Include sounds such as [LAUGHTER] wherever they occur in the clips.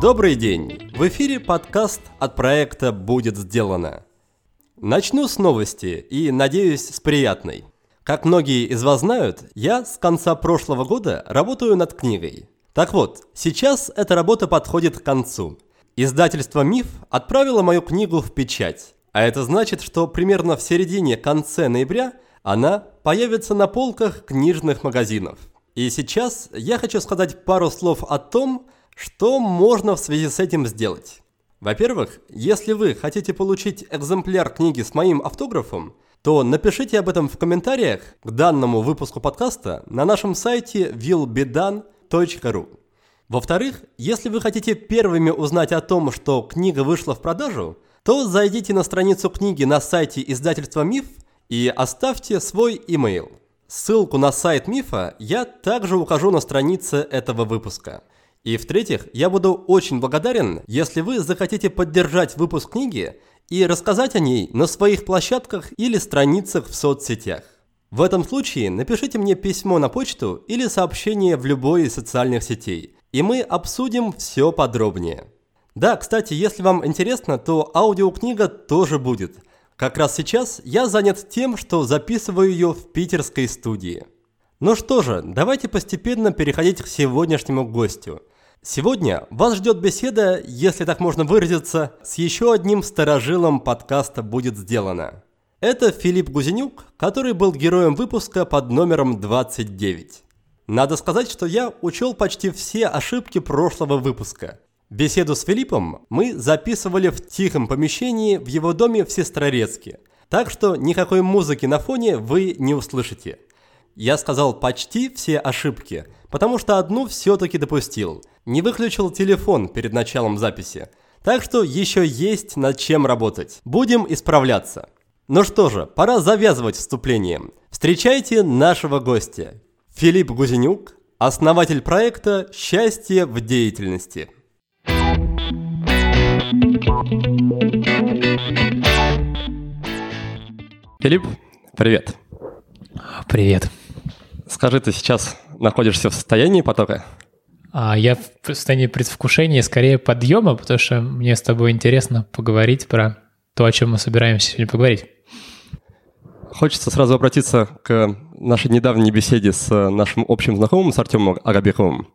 Добрый день! В эфире подкаст от проекта «Будет сделано». Начну с новости и, надеюсь, с приятной. Как многие из вас знают, я с конца прошлого года работаю над книгой. Так вот, сейчас эта работа подходит к концу. Издательство «Миф» отправило мою книгу в печать. А это значит, что примерно в середине-конце ноября она появится на полках книжных магазинов. И сейчас я хочу сказать пару слов о том, что можно в связи с этим сделать. Во-первых, если вы хотите получить экземпляр книги с моим автографом, то напишите об этом в комментариях к данному выпуску подкаста на нашем сайте willbedan.ru. Во-вторых, если вы хотите первыми узнать о том, что книга вышла в продажу, то зайдите на страницу книги на сайте издательства «Миф» и оставьте свой имейл. Ссылку на сайт Мифа я также укажу на странице этого выпуска – и в-третьих, я буду очень благодарен, если вы захотите поддержать выпуск книги и рассказать о ней на своих площадках или страницах в соцсетях. В этом случае напишите мне письмо на почту или сообщение в любой из социальных сетей, и мы обсудим все подробнее. Да, кстати, если вам интересно, то аудиокнига тоже будет. Как раз сейчас я занят тем, что записываю ее в питерской студии. Ну что же, давайте постепенно переходить к сегодняшнему гостю. Сегодня вас ждет беседа, если так можно выразиться, с еще одним старожилом подкаста «Будет сделано». Это Филипп Гузенюк, который был героем выпуска под номером 29. Надо сказать, что я учел почти все ошибки прошлого выпуска. Беседу с Филиппом мы записывали в тихом помещении в его доме в Сестрорецке, так что никакой музыки на фоне вы не услышите. Я сказал почти все ошибки, потому что одну все-таки допустил. Не выключил телефон перед началом записи. Так что еще есть над чем работать. Будем исправляться. Ну что же, пора завязывать вступление. Встречайте нашего гостя. Филипп Гузенюк, основатель проекта «Счастье в деятельности». Филипп, привет. Привет. Скажи, ты сейчас находишься в состоянии потока? А я в состоянии предвкушения, скорее подъема, потому что мне с тобой интересно поговорить про то, о чем мы собираемся сегодня поговорить. Хочется сразу обратиться к нашей недавней беседе с нашим общим знакомым, с Артемом Агабековым.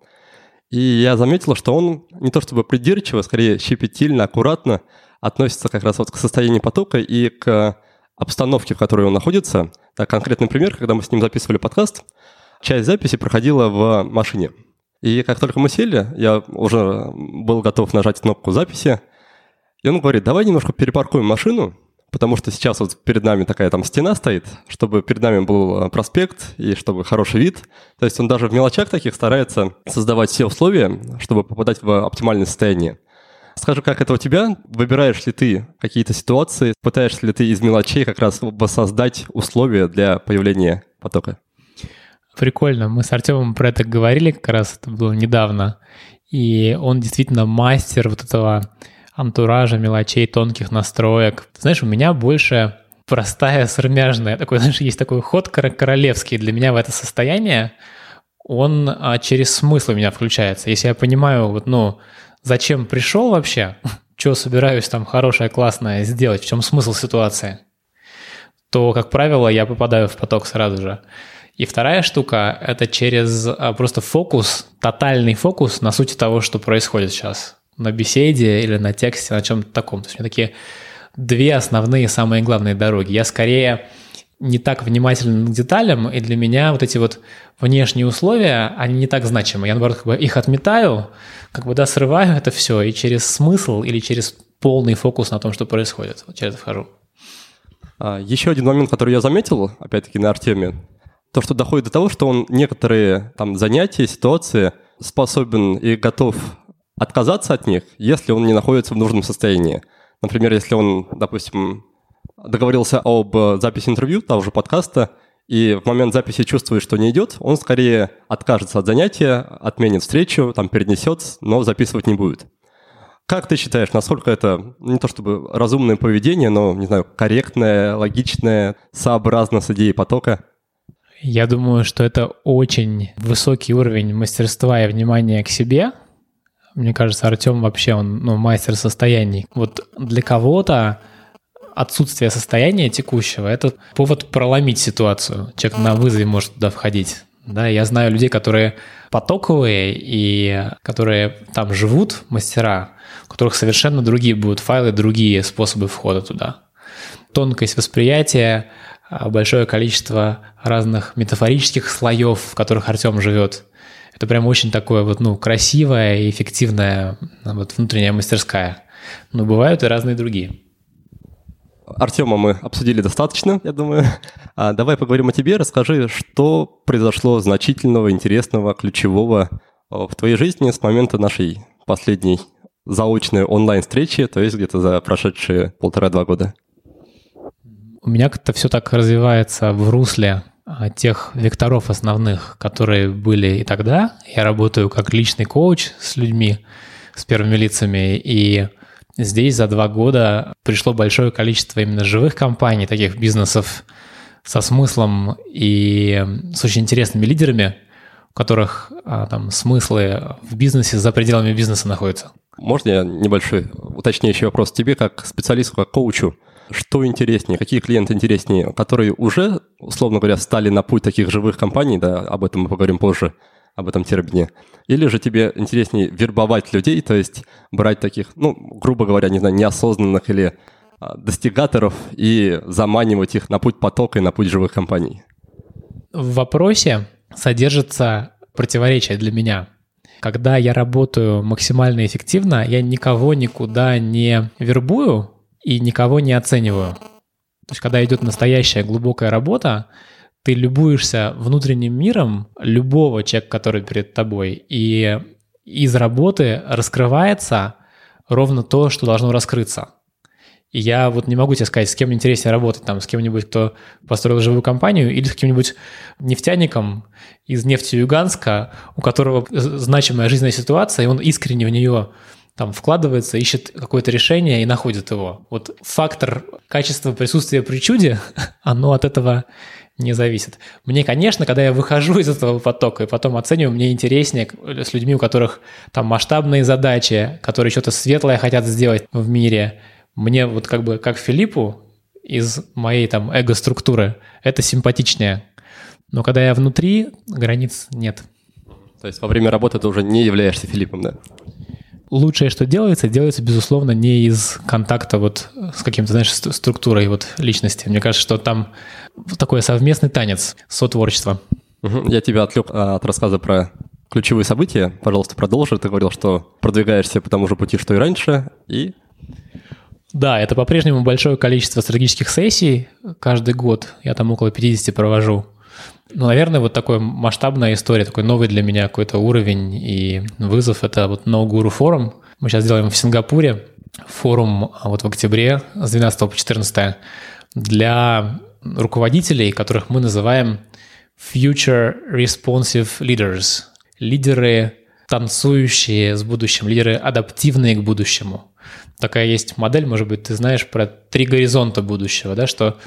И я заметил, что он не то чтобы придирчиво, скорее щепетильно, аккуратно относится как раз вот к состоянию потока и к обстановке, в которой он находится. Так, конкретный пример, когда мы с ним записывали подкаст, часть записи проходила в машине. И как только мы сели, я уже был готов нажать кнопку записи, и он говорит, давай немножко перепаркуем машину, потому что сейчас вот перед нами такая там стена стоит, чтобы перед нами был проспект и чтобы хороший вид. То есть он даже в мелочах таких старается создавать все условия, чтобы попадать в оптимальное состояние. Скажи, как это у тебя? Выбираешь ли ты какие-то ситуации? Пытаешься ли ты из мелочей как раз воссоздать условия для появления потока? Прикольно. Мы с Артемом про это говорили как раз, это было недавно. И он действительно мастер вот этого антуража, мелочей, тонких настроек. Знаешь, у меня больше простая, сырмяжная. Такой, [LAUGHS] знаешь, есть такой ход королевский для меня в это состояние. Он а, через смысл у меня включается. Если я понимаю, вот, ну, зачем пришел вообще, [LAUGHS] что собираюсь там хорошее, классное сделать, в чем смысл ситуации, то, как правило, я попадаю в поток сразу же. И вторая штука – это через а, просто фокус, тотальный фокус на сути того, что происходит сейчас. На беседе или на тексте, на чем-то таком. То есть у меня такие две основные, самые главные дороги. Я скорее не так внимателен к деталям, и для меня вот эти вот внешние условия, они не так значимы. Я, наоборот, как бы их отметаю, как бы, да, срываю это все, и через смысл или через полный фокус на том, что происходит, вот через это вхожу. А, еще один момент, который я заметил, опять-таки, на Артеме, то, что доходит до того, что он некоторые там занятия, ситуации способен и готов отказаться от них, если он не находится в нужном состоянии. Например, если он, допустим, договорился об записи интервью, того же подкаста, и в момент записи чувствует, что не идет, он скорее откажется от занятия, отменит встречу, там перенесет, но записывать не будет. Как ты считаешь, насколько это не то чтобы разумное поведение, но, не знаю, корректное, логичное, сообразно с идеей потока? Я думаю, что это очень высокий уровень мастерства и внимания к себе. Мне кажется, Артем вообще он ну, мастер состояний. Вот для кого-то отсутствие состояния текущего – это повод проломить ситуацию. Человек на вызове может туда входить. Да, я знаю людей, которые потоковые и которые там живут, мастера, у которых совершенно другие будут файлы, другие способы входа туда. Тонкость восприятия, а, большое количество разных метафорических слоев, в которых Артем живет. Это прям очень такое вот, ну, красивая и эффективная вот внутренняя мастерская. Но бывают и разные другие. Артема мы обсудили достаточно, я думаю. [LAUGHS] А давай поговорим о тебе. Расскажи, что произошло значительного, интересного, ключевого в твоей жизни с момента нашей последней заочной онлайн-встречи, то есть где-то за прошедшие полтора-два года. У меня как-то все так развивается в русле а, тех векторов основных, которые были и тогда. Я работаю как личный коуч с людьми, с первыми лицами, и Здесь за два года пришло большое количество именно живых компаний, таких бизнесов со смыслом и с очень интересными лидерами, у которых а, там смыслы в бизнесе за пределами бизнеса находятся. Можно я небольшой уточняющий вопрос тебе, как специалисту, как коучу? Что интереснее, какие клиенты интереснее, которые уже, условно говоря, стали на путь таких живых компаний, да, об этом мы поговорим позже, об этом термине, или же тебе интереснее вербовать людей, то есть брать таких, ну, грубо говоря, не знаю, неосознанных или а, достигаторов и заманивать их на путь потока и на путь живых компаний? В вопросе содержится противоречие для меня. Когда я работаю максимально эффективно, я никого никуда не вербую и никого не оцениваю. То есть, когда идет настоящая глубокая работа, ты любуешься внутренним миром любого человека, который перед тобой, и из работы раскрывается ровно то, что должно раскрыться. И я вот не могу тебе сказать, с кем интереснее работать, там, с кем-нибудь, кто построил живую компанию, или с кем-нибудь нефтяником из нефтеюганска, у которого значимая жизненная ситуация, и он искренне в нее там вкладывается, ищет какое-то решение и находит его. Вот фактор качества присутствия при чуде, [LAUGHS] оно от этого не зависит. Мне, конечно, когда я выхожу [LAUGHS] из этого потока и потом оцениваю, мне интереснее с людьми, у которых там масштабные задачи, которые что-то светлое хотят сделать в мире. Мне вот как бы, как Филиппу из моей там эго-структуры, это симпатичнее. Но когда я внутри, границ нет. То есть во время работы ты уже не являешься Филиппом, да? Лучшее, что делается, делается, безусловно, не из контакта вот с каким-то, знаешь, структурой вот личности. Мне кажется, что там такой совместный танец, сотворчество. Я тебя отвлек а, от рассказа про ключевые события. Пожалуйста, продолжи. Ты говорил, что продвигаешься по тому же пути, что и раньше, и... Да, это по-прежнему большое количество стратегических сессий каждый год. Я там около 50 провожу. Ну, наверное, вот такая масштабная история, такой новый для меня какой-то уровень и вызов – это вот No Guru форум. Мы сейчас делаем в Сингапуре форум а вот в октябре с 12 по 14 для руководителей, которых мы называем Future Responsive Leaders. Лидеры, танцующие с будущим, лидеры, адаптивные к будущему. Такая есть модель, может быть, ты знаешь про три горизонта будущего, да, что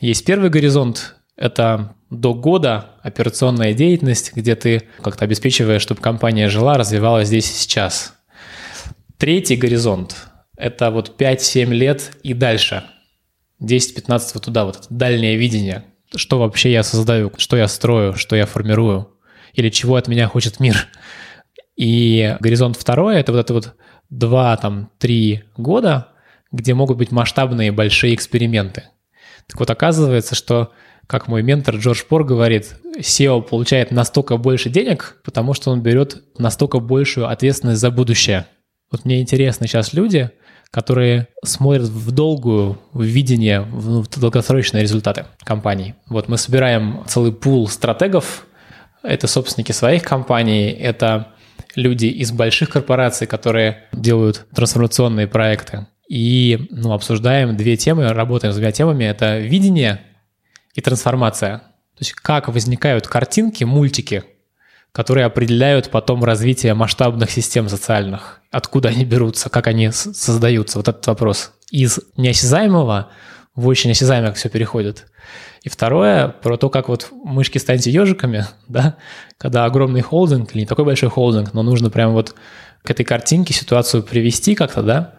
есть первый горизонт, это до года операционная деятельность, где ты как-то обеспечиваешь, чтобы компания жила, развивалась здесь и сейчас. Третий горизонт – это вот 5-7 лет и дальше. 10-15 вот туда, вот это дальнее видение. Что вообще я создаю, что я строю, что я формирую, или чего от меня хочет мир. И горизонт второй – это вот это вот 2-3 года, где могут быть масштабные большие эксперименты. Так вот, оказывается, что как мой ментор Джордж Пор говорит, SEO получает настолько больше денег, потому что он берет настолько большую ответственность за будущее. Вот мне интересны сейчас люди, которые смотрят в долгую в видение, в долгосрочные результаты компаний. Вот мы собираем целый пул стратегов, это собственники своих компаний, это люди из больших корпораций, которые делают трансформационные проекты. И ну, обсуждаем две темы, работаем с двумя темами. Это видение и трансформация. То есть как возникают картинки, мультики, которые определяют потом развитие масштабных систем социальных. Откуда они берутся, как они создаются. Вот этот вопрос. Из неосязаемого в очень осязаемое все переходит. И второе, про то, как вот мышки станьте ежиками, [LAUGHS] да, когда огромный холдинг, или не такой большой холдинг, но нужно прям вот к этой картинке ситуацию привести как-то, да,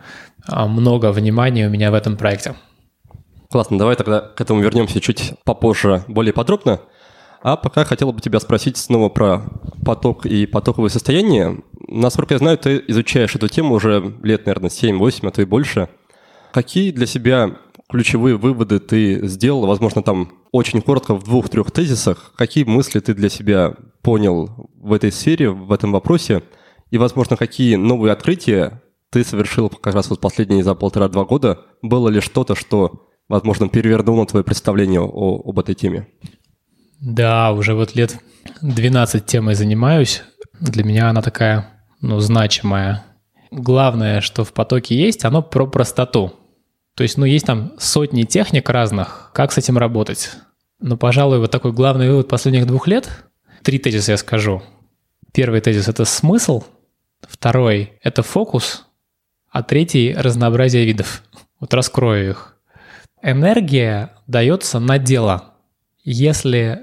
а, много внимания у меня в этом проекте. Классно, давай тогда к этому вернемся чуть попозже, более подробно. А пока хотел бы тебя спросить снова про поток и потоковое состояние. Насколько я знаю, ты изучаешь эту тему уже лет, наверное, 7-8, а то и больше. Какие для себя ключевые выводы ты сделал, возможно, там очень коротко в двух-трех тезисах, какие мысли ты для себя понял в этой сфере, в этом вопросе, и, возможно, какие новые открытия ты совершил как раз вот последние за полтора-два года, было ли что-то, что, возможно, перевернуло твое представление о, об этой теме? Да, уже вот лет 12 темой занимаюсь. Для меня она такая, ну, значимая. Главное, что в потоке есть, оно про простоту. То есть, ну, есть там сотни техник разных, как с этим работать. Но, пожалуй, вот такой главный вывод последних двух лет, три тезиса я скажу. Первый тезис – это смысл, второй – это фокус, а третий – разнообразие видов. Вот раскрою их. Энергия дается на дело. Если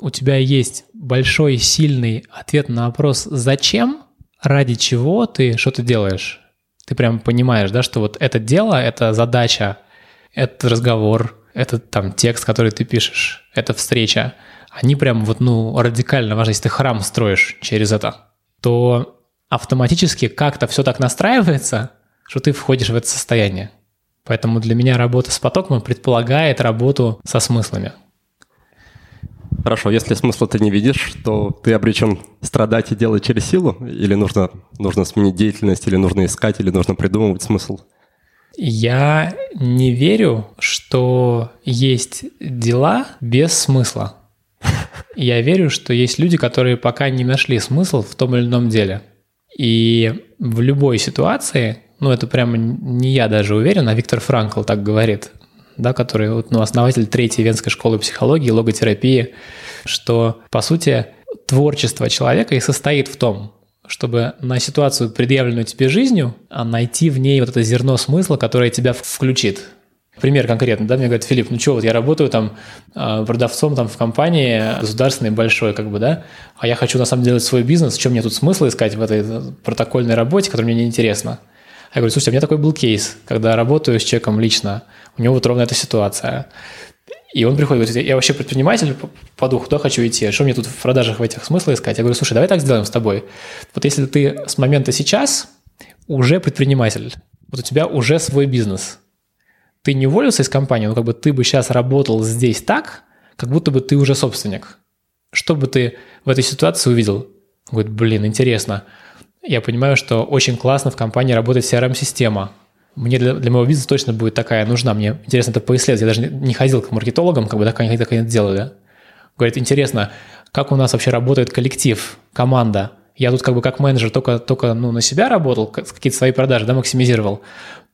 у тебя есть большой, сильный ответ на вопрос «Зачем?», ради чего ты что то делаешь, ты прям понимаешь, да, что вот это дело, это задача, это разговор, это там текст, который ты пишешь, это встреча, они прям вот, ну, радикально важны. Если ты храм строишь через это, то автоматически как-то все так настраивается, что ты входишь в это состояние. Поэтому для меня работа с потоком предполагает работу со смыслами. Хорошо, если смысла ты не видишь, то ты обречен страдать и делать через силу? Или нужно, нужно сменить деятельность, или нужно искать, или нужно придумывать смысл? Я не верю, что есть дела без смысла. [LAUGHS] Я верю, что есть люди, которые пока не нашли смысл в том или ином деле. И в любой ситуации, ну это прямо не я даже уверен, а Виктор Франкл так говорит, да, который ну, основатель третьей венской школы психологии, логотерапии, что, по сути, творчество человека и состоит в том, чтобы на ситуацию, предъявленную тебе жизнью, а найти в ней вот это зерно смысла, которое тебя включит. Пример конкретно, да, мне говорят, Филипп, ну что, вот я работаю там а, продавцом там в компании государственной большой, как бы, да, а я хочу на самом деле делать свой бизнес, чем мне тут смысл искать в этой протокольной работе, которая мне неинтересна? Я говорю, слушайте, у меня такой был кейс, когда работаю с человеком лично, у него вот ровно эта ситуация. И он приходит, говорит, я вообще предприниматель по духу, туда хочу идти, что мне тут в продажах в этих смысла искать? Я говорю, слушай, давай так сделаем с тобой. Вот если ты с момента сейчас уже предприниматель, вот у тебя уже свой бизнес, ты не уволился из компании, но как бы ты бы сейчас работал здесь так, как будто бы ты уже собственник. Что бы ты в этой ситуации увидел? Он говорит, блин, интересно я понимаю, что очень классно в компании работает CRM-система. Мне для, для моего бизнеса точно будет такая нужна. Мне интересно это поисследовать. Я даже не, ходил к маркетологам, как бы так они так они делали. Говорит, интересно, как у нас вообще работает коллектив, команда. Я тут как бы как менеджер только, только ну, на себя работал, какие-то свои продажи да, максимизировал.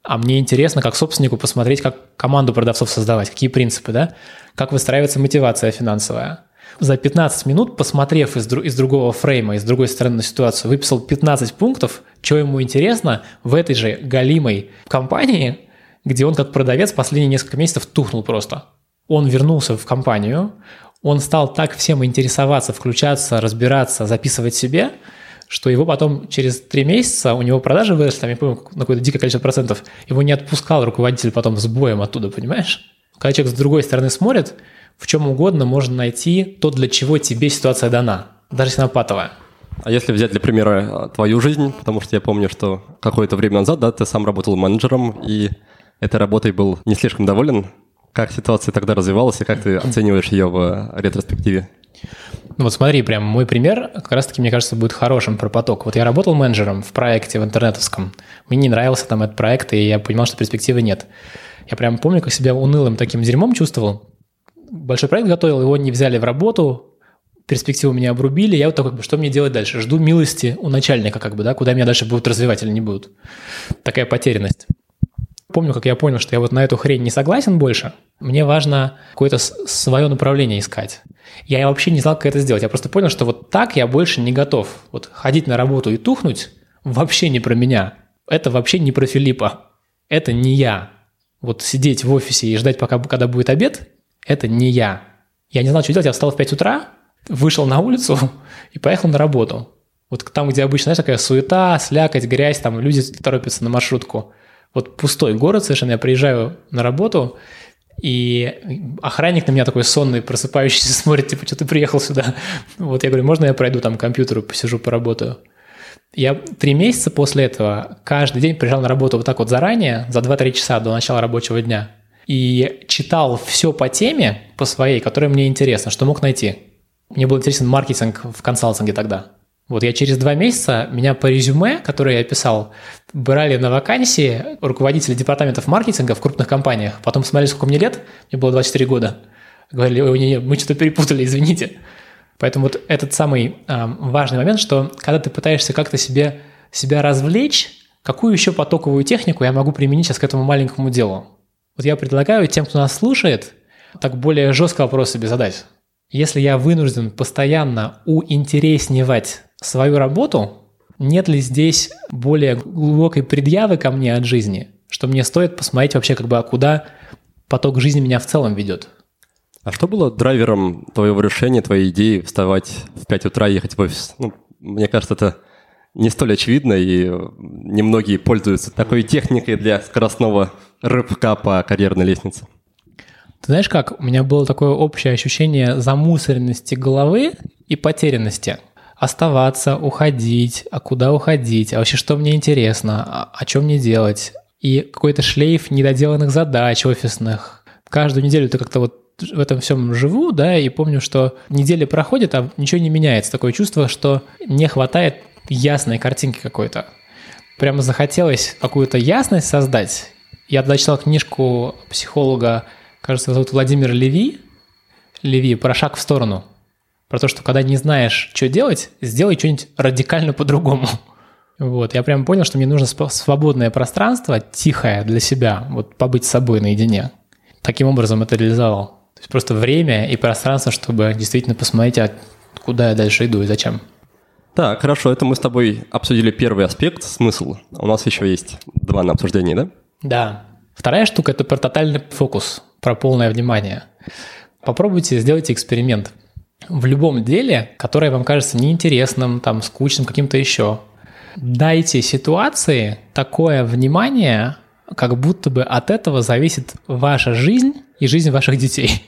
А мне интересно, как собственнику посмотреть, как команду продавцов создавать, какие принципы, да, как выстраивается мотивация финансовая за 15 минут, посмотрев из, из другого фрейма, из другой стороны на ситуацию, выписал 15 пунктов, что ему интересно в этой же галимой компании, где он как продавец последние несколько месяцев тухнул просто. Он вернулся в компанию, он стал так всем интересоваться, включаться, разбираться, записывать себе, что его потом через три месяца у него продажи выросли, там, я помню, на какое-то дикое количество процентов, его не отпускал руководитель потом с боем оттуда, понимаешь? Когда человек с другой стороны смотрит, в чем угодно можно найти то, для чего тебе ситуация дана, даже если она патовая. А если взять для примера твою жизнь, потому что я помню, что какое-то время назад, да, ты сам работал менеджером, и этой работой был не слишком доволен. Как ситуация тогда развивалась, и как ты оцениваешь ее в ретроспективе? Ну вот смотри, прям мой пример как раз-таки, мне кажется, будет хорошим про поток. Вот я работал менеджером в проекте в интернетовском. Мне не нравился там этот проект, и я понимал, что перспективы нет. Я прям помню, как себя унылым таким дерьмом чувствовал большой проект готовил, его не взяли в работу, перспективу меня обрубили, я вот такой, что мне делать дальше? Жду милости у начальника, как бы, да, куда меня дальше будут развивать или не будут. Такая потерянность. Помню, как я понял, что я вот на эту хрень не согласен больше. Мне важно какое-то свое направление искать. Я вообще не знал, как это сделать. Я просто понял, что вот так я больше не готов. Вот ходить на работу и тухнуть вообще не про меня. Это вообще не про Филиппа. Это не я. Вот сидеть в офисе и ждать, пока, когда будет обед, Это не я. Я не знал, что делать. Я встал в 5 утра, вышел на улицу [LAUGHS] и поехал на работу. Вот там, где обычно, знаешь, такая суета, слякоть, грязь, там люди торопятся на маршрутку. Вот пустой город совершенно. Я приезжаю на работу, и охранник на меня такой сонный, просыпающийся, [LAUGHS] смотрит, типа, что ты приехал сюда? Вот я говорю, можно я пройду там к компьютеру, посижу, поработаю? Я три месяца после этого каждый день приезжал на работу вот так вот заранее, за 2-3 часа до начала рабочего дня, и читал все по теме, по своей, которая мне интересна, что мог найти. Мне был интересен маркетинг в консалтинге тогда. Вот я через два месяца, меня по резюме, которое я писал, брали на вакансии руководители департаментов маркетинга в крупных компаниях. Потом смотрели, сколько мне лет, мне было 24 года. Говорили, ой, не, не, мы что-то перепутали, извините. Поэтому вот этот самый э, важный момент, что когда ты пытаешься как-то себе, себя развлечь, какую еще потоковую технику я могу применить сейчас к этому маленькому делу? Вот я предлагаю тем, кто нас слушает, так более жестко вопрос себе задать. Если я вынужден постоянно уинтереснивать свою работу, нет ли здесь более глубокой предъявы ко мне от жизни, что мне стоит посмотреть вообще, как бы, а куда поток жизни меня в целом ведет? А что было драйвером твоего решения, твоей идеи вставать в 5 утра и ехать в офис? Ну, мне кажется, это не столь очевидно, и немногие пользуются такой техникой для скоростного рыбка по карьерной лестнице. Ты знаешь как, у меня было такое общее ощущение замусоренности головы и потерянности. Оставаться, уходить, а куда уходить, а вообще что мне интересно, а, о чем мне делать. И какой-то шлейф недоделанных задач офисных. Каждую неделю ты как-то вот в этом всем живу, да, и помню, что неделя проходит, а ничего не меняется. Такое чувство, что не хватает ясной картинки какой-то. Прямо захотелось какую-то ясность создать. Я тогда читал книжку психолога, кажется, зовут Владимир Леви. Леви «Про шаг в сторону». Про то, что когда не знаешь, что делать, сделай что-нибудь радикально по-другому. [LAUGHS] Вот, я прям понял, что мне нужно свободное пространство, тихое для себя, вот побыть с собой наедине. Таким образом это реализовал. То есть просто время и пространство, чтобы действительно посмотреть, а куда я дальше иду и зачем. Так, хорошо, это мы с тобой обсудили первый аспект, смысл. У нас еще есть два на обсуждение, да? Да. Вторая штука – это про тотальный фокус, про полное внимание. Попробуйте, сделайте эксперимент. В любом деле, которое вам кажется неинтересным, там, скучным, каким-то еще, дайте ситуации такое внимание, как будто бы от этого зависит ваша жизнь и жизнь ваших детей.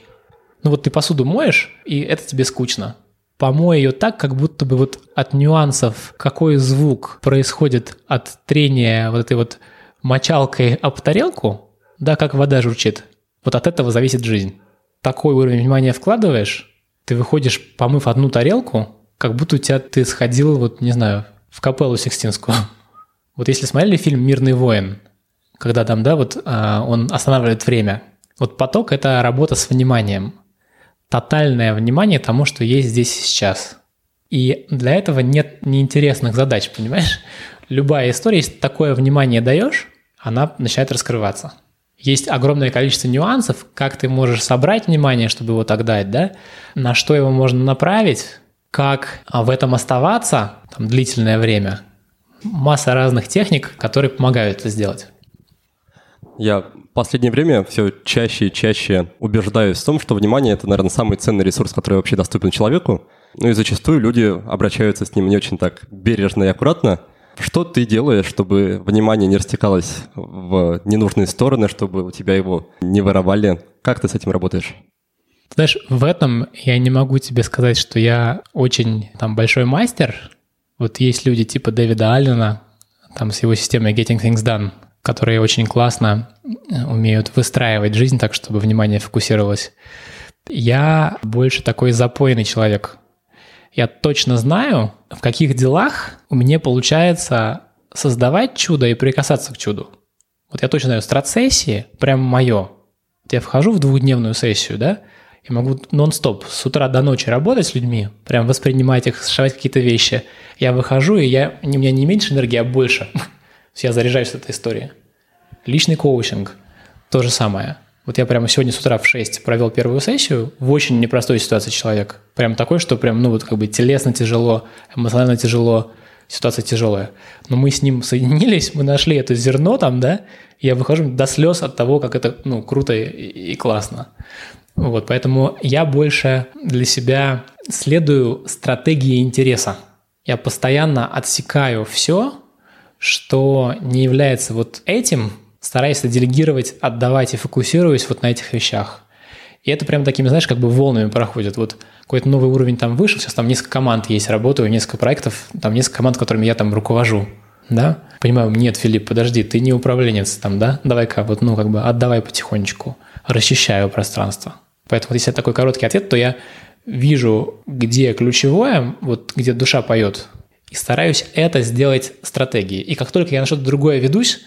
Ну вот ты посуду моешь, и это тебе скучно. Помой ее так, как будто бы вот от нюансов, какой звук происходит от трения вот этой вот мочалкой об тарелку, да, как вода журчит. Вот от этого зависит жизнь. Такой уровень внимания вкладываешь, ты выходишь, помыв одну тарелку, как будто у тебя ты сходил, вот, не знаю, в капеллу Сикстинскую. [LAUGHS] Вот если смотрели фильм «Мирный воин», когда там, да, вот а, он останавливает время. Вот поток – это работа с вниманием. Тотальное внимание тому, что есть здесь и сейчас. И для этого нет неинтересных задач, понимаешь? Любая история, если такое внимание даешь, она начинает раскрываться. Есть огромное количество нюансов, как ты можешь собрать внимание, чтобы его так дать, да? На что его можно направить, как в этом оставаться там, длительное время. Масса разных техник, которые помогают это сделать. Я последнее время все чаще и чаще убеждаюсь в том, что внимание – это, наверное, самый ценный ресурс, который вообще доступен человеку. Ну и зачастую люди обращаются с ним не очень так бережно и аккуратно. Что ты делаешь, чтобы внимание не растекалось в ненужные стороны, чтобы у тебя его не воровали? Как ты с этим работаешь? Знаешь, в этом я не могу тебе сказать, что я очень там большой мастер. Вот есть люди типа Дэвида Аллена, там с его системой Getting Things Done – которые очень классно э, умеют выстраивать жизнь так, чтобы внимание фокусировалось. Я больше такой запойный человек. Я точно знаю, в каких делах у меня получается создавать чудо и прикасаться к чуду. Вот я точно знаю, страцессии прям мое. Вот я вхожу в двухдневную сессию, да, и могу нон-стоп с утра до ночи работать с людьми, прям воспринимать их, сшивать какие-то вещи. Я выхожу, и я, у меня не меньше энергии, а больше. [LAUGHS] я заряжаюсь от этой истории. Личный коучинг – то же самое. Вот я прямо сегодня с утра в 6 провел первую сессию в очень непростой ситуации человек. Прям такой, что прям, ну вот как бы телесно тяжело, эмоционально тяжело, ситуация тяжелая. Но мы с ним соединились, мы нашли это зерно там, да, я выхожу до слез от того, как это, ну, круто и, и классно. Вот, поэтому я больше для себя следую стратегии интереса. Я постоянно отсекаю все, что не является вот этим, стараюсь это делегировать, отдавать и фокусируюсь вот на этих вещах. И это прям такими, знаешь, как бы волнами проходит. Вот какой-то новый уровень там вышел, сейчас там несколько команд есть, работаю, несколько проектов, там несколько команд, которыми я там руковожу. Да? Понимаю, нет, Филипп, подожди, ты не управленец там, да? Давай-ка вот, ну, как бы отдавай потихонечку, расчищаю пространство. Поэтому, если такой короткий ответ, то я вижу, где ключевое, вот где душа поет, и стараюсь это сделать стратегией. И как только я на что-то другое ведусь,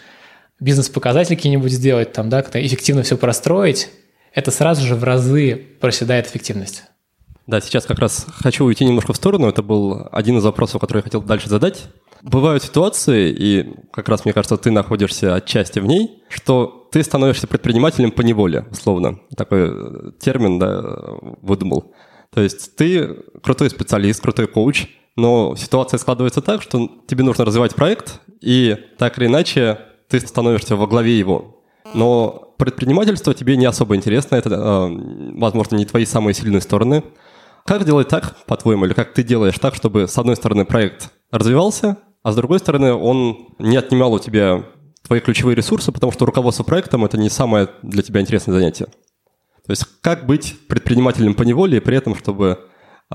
бизнес-показатели какие-нибудь сделать, там, да, как-то эффективно все простроить, это сразу же в разы проседает эффективность. Да, сейчас как раз хочу уйти немножко в сторону. Это был один из вопросов, который я хотел дальше задать. Бывают ситуации, и как раз мне кажется, ты находишься отчасти в ней, что ты становишься предпринимателем по неволе, условно. Такой э, термин да, выдумал. То есть ты крутой специалист, крутой коуч, но ситуация складывается так, что тебе нужно развивать проект, и так или иначе ты становишься во главе его. Но предпринимательство тебе не особо интересно, это, э, возможно, не твои самые сильные стороны. Как делать так, по-твоему, или как ты делаешь так, чтобы, с одной стороны, проект развивался, а с другой стороны, он не отнимал у тебя твои ключевые ресурсы, потому что руководство проектом – это не самое для тебя интересное занятие. То есть как быть предпринимателем по неволе, и при этом, чтобы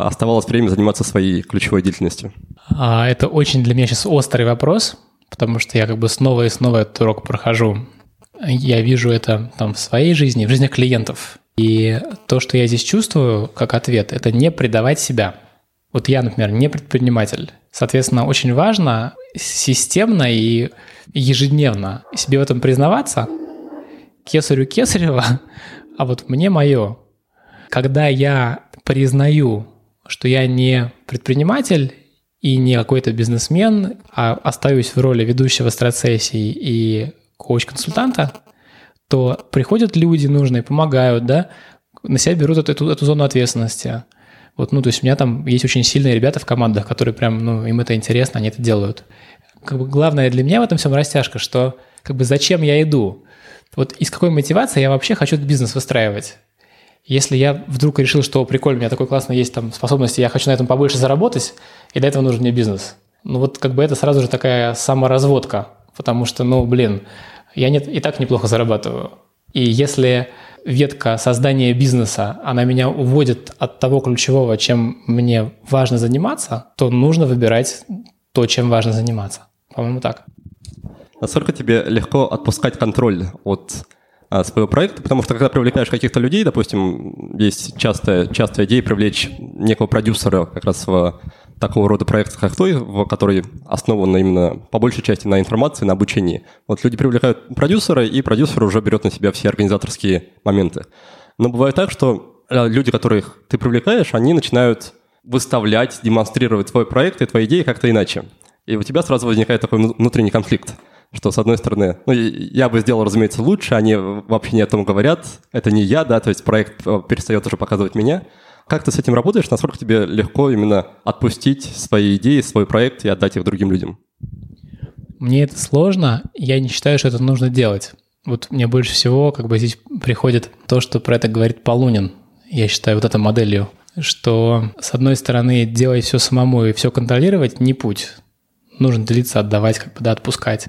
оставалось время заниматься своей ключевой деятельностью? А, это очень для меня сейчас острый вопрос, потому что я как бы снова и снова этот урок прохожу. Я вижу это там в своей жизни, в жизни клиентов. И то, что я здесь чувствую как ответ, это не предавать себя. Вот я, например, не предприниматель. Соответственно, очень важно системно и ежедневно себе в этом признаваться. Кесарю кесарева, [LAUGHS] а вот мне мое. Когда я признаю, что я не предприниматель и не какой-то бизнесмен, а остаюсь в роли ведущего страцессии и коуч-консультанта, то приходят люди нужные, помогают, да, на себя берут эту, эту, эту зону ответственности. Вот, ну, то есть у меня там есть очень сильные ребята в командах, которые прям, ну, им это интересно, они это делают. Как бы главное для меня в этом всем растяжка, что как бы зачем я иду? Вот из какой мотивации я вообще хочу этот бизнес выстраивать? Если я вдруг решил, что прикольно, у меня такой классный есть там способности, я хочу на этом побольше заработать, и для этого нужен мне бизнес. Ну вот как бы это сразу же такая саморазводка, потому что, ну, блин, я не, и так неплохо зарабатываю. И если ветка создания бизнеса, она меня уводит от того ключевого, чем мне важно заниматься, то нужно выбирать то, чем важно заниматься. По-моему, так. Насколько тебе легко отпускать контроль от своего проекта, потому что когда привлекаешь каких-то людей, допустим, есть частая, частая идея привлечь некого продюсера как раз в такого рода проект, как твой, в который основан именно по большей части на информации, на обучении. Вот люди привлекают продюсера, и продюсер уже берет на себя все организаторские моменты. Но бывает так, что э, люди, которых ты привлекаешь, они начинают выставлять, демонстрировать твой проект и твои идеи как-то иначе. И у тебя сразу возникает такой внутренний конфликт, что, с одной стороны, ну, я бы сделал, разумеется, лучше, они вообще не о том говорят, это не я, да, то есть проект э, перестает уже показывать меня, как ты с этим работаешь? Насколько тебе легко именно отпустить свои идеи, свой проект и отдать их другим людям? Мне это сложно. Я не считаю, что это нужно делать. Вот мне больше всего как бы здесь приходит то, что про это говорит Полунин. Я считаю вот этой моделью, что с одной стороны делать все самому и все контролировать не путь. Нужно делиться, отдавать, как бы да, отпускать.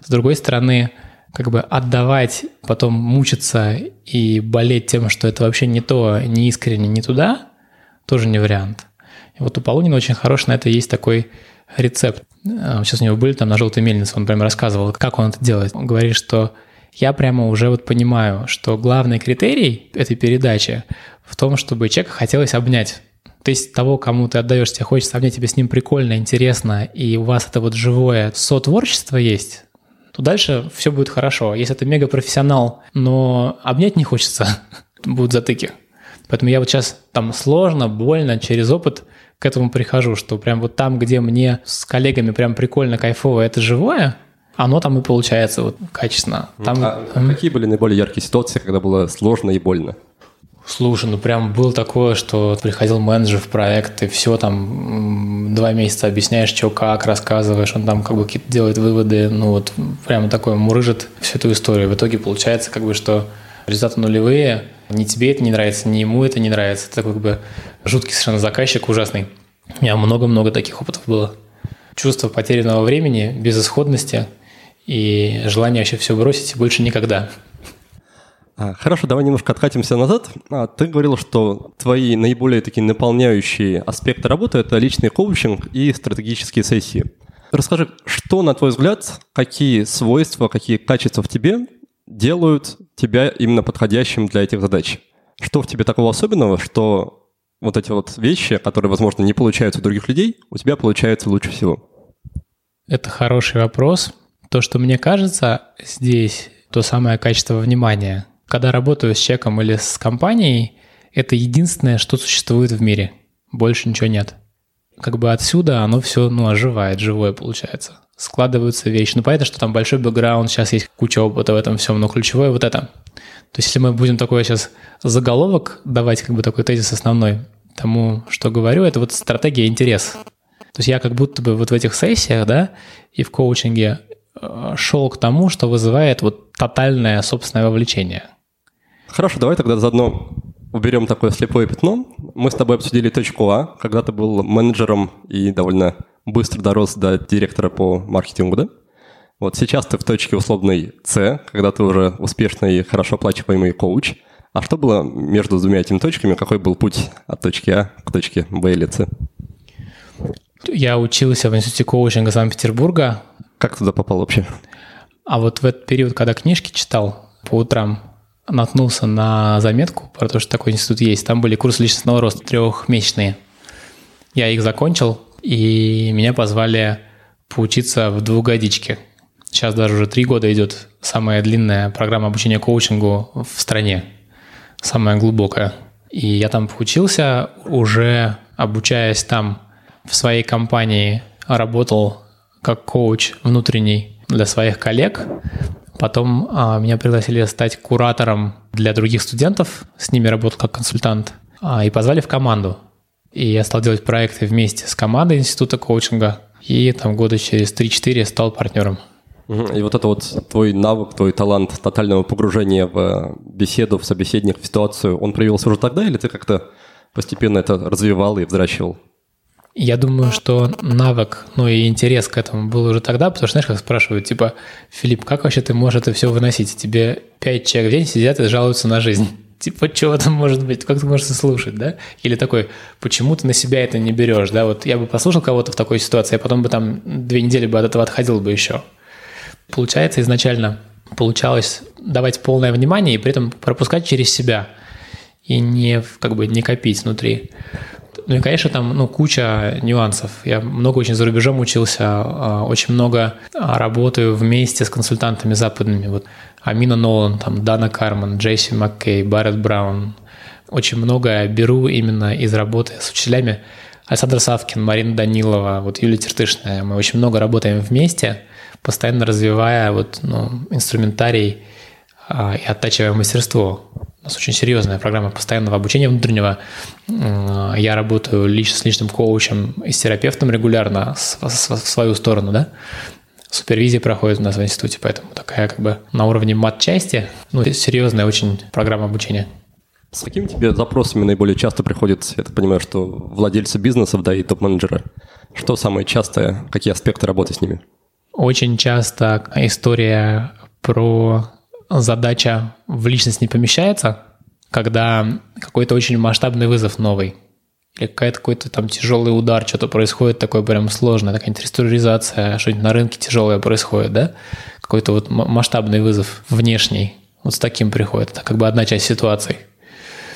С другой стороны, как бы отдавать, потом мучиться и болеть тем, что это вообще не то, не искренне, не туда, тоже не вариант. И вот у Полунина очень хороший на это есть такой рецепт. А, сейчас у него были там на желтой мельнице, он прямо рассказывал, как он это делает. Он говорит, что я прямо уже вот понимаю, что главный критерий этой передачи в том, чтобы человека хотелось обнять. То есть того, кому ты отдаешь, тебе хочется обнять, тебе с ним прикольно, интересно, и у вас это вот живое сотворчество есть, то дальше все будет хорошо. Если это мега-профессионал, но обнять не хочется, [LAUGHS] будут затыки. Поэтому я вот сейчас там сложно, больно, через опыт к этому прихожу, что прям вот там, где мне с коллегами прям прикольно, кайфово, это живое, оно там и получается вот качественно. Там... А какие были наиболее яркие ситуации, когда было сложно и больно? Слушай, ну прям было такое, что приходил менеджер в проект, и все там два месяца объясняешь, что как, рассказываешь, он там как бы какие-то делает выводы, ну вот прямо такое мурыжит всю эту историю. В итоге получается как бы, что результаты нулевые, Ни тебе это не нравится, ни ему это не нравится. Это как бы жуткий совершенно заказчик, ужасный. У меня много-много таких опытов было. Чувство потерянного времени, безысходности и желание вообще все бросить и больше никогда. А, хорошо, давай немножко откатимся назад. А, ты говорил, что твои наиболее такие наполняющие аспекты работы – это личный коучинг и стратегические сессии. Расскажи, что, на твой взгляд, какие свойства, какие качества в тебе делают тебя именно подходящим для этих задач? Что в тебе такого особенного, что вот эти вот вещи, которые, возможно, не получаются у других людей, у тебя получаются лучше всего? Это хороший вопрос. То, что мне кажется здесь, то самое качество внимания – когда работаю с чеком или с компанией, это единственное, что существует в мире. Больше ничего нет. Как бы отсюда оно все ну, оживает, живое получается. Складываются вещи. Ну, понятно, что там большой бэкграунд, сейчас есть куча опыта в этом всем, но ключевое вот это. То есть, если мы будем такой сейчас заголовок давать, как бы такой тезис основной тому, что говорю, это вот стратегия интерес. То есть я как будто бы вот в этих сессиях, да, и в коучинге шел к тому, что вызывает вот тотальное собственное вовлечение. Хорошо, давай тогда заодно уберем такое слепое пятно. Мы с тобой обсудили точку А, когда ты был менеджером и довольно быстро дорос до директора по маркетингу, да? Вот сейчас ты в точке условной С, когда ты уже успешный и хорошо оплачиваемый коуч. А что было между двумя этими точками? Какой был путь от точки А к точке Б или С? Я учился в институте коучинга Санкт-Петербурга. Как туда попал вообще? А вот в этот период, когда книжки читал по утрам, наткнулся на заметку про то, что такой институт есть. Там были курсы личностного роста трехмесячные. Я их закончил, и меня позвали поучиться в двухгодичке. Сейчас даже уже три года идет самая длинная программа обучения коучингу в стране, самая глубокая. И я там поучился, уже обучаясь там в своей компании, работал как коуч внутренний для своих коллег, Потом а, меня пригласили стать куратором для других студентов, с ними работал как консультант, а, и позвали в команду. И я стал делать проекты вместе с командой института коучинга, и там года через 3-4 стал партнером. И вот это вот твой навык, твой талант тотального погружения в беседу, в собеседник, в ситуацию, он проявился уже тогда, или ты как-то постепенно это развивал и взращивал? Я думаю, что навык, ну и интерес к этому был уже тогда, потому что, знаешь, как спрашивают, типа, Филипп, как вообще ты можешь это все выносить? Тебе пять человек в день сидят и жалуются на жизнь. [LAUGHS] Типа, что там может быть? Как ты можешь это слушать, да? Или такой, почему ты на себя это не берешь, да? Вот я бы послушал кого-то в такой ситуации, а потом бы там две недели бы от этого отходил бы еще. Получается, изначально получалось давать полное внимание и при этом пропускать через себя и не, как бы, не копить внутри. Ну и, конечно, там ну, куча нюансов. Я много очень за рубежом учился, а, очень много а, работаю вместе с консультантами западными. Вот Амина Нолан, там, Дана Карман, Джейси Маккей, Барретт Браун. Очень много беру именно из работы с учителями. Александр Савкин, Марина Данилова, вот Юлия Тертышная. Мы очень много работаем вместе, постоянно развивая вот, ну, инструментарий и оттачивая мастерство. У нас очень серьезная программа постоянного обучения внутреннего. Я работаю лично с личным коучем и с терапевтом регулярно в свою сторону, да. Супервизия проходит у нас в институте, поэтому такая как бы на уровне мат-части, ну, серьезная очень программа обучения. С какими тебе запросами наиболее часто приходят, я так понимаю, что владельцы бизнесов, да, и топ-менеджеры? Что самое частое, какие аспекты работы с ними? Очень часто история про задача в личность не помещается, когда какой-то очень масштабный вызов новый, или какой-то какой-то там тяжелый удар, что-то происходит такое прям сложное, такая реструктуризация, что-нибудь на рынке тяжелое происходит, да? Какой-то вот масштабный вызов внешний. Вот с таким приходит. Это как бы одна часть ситуации.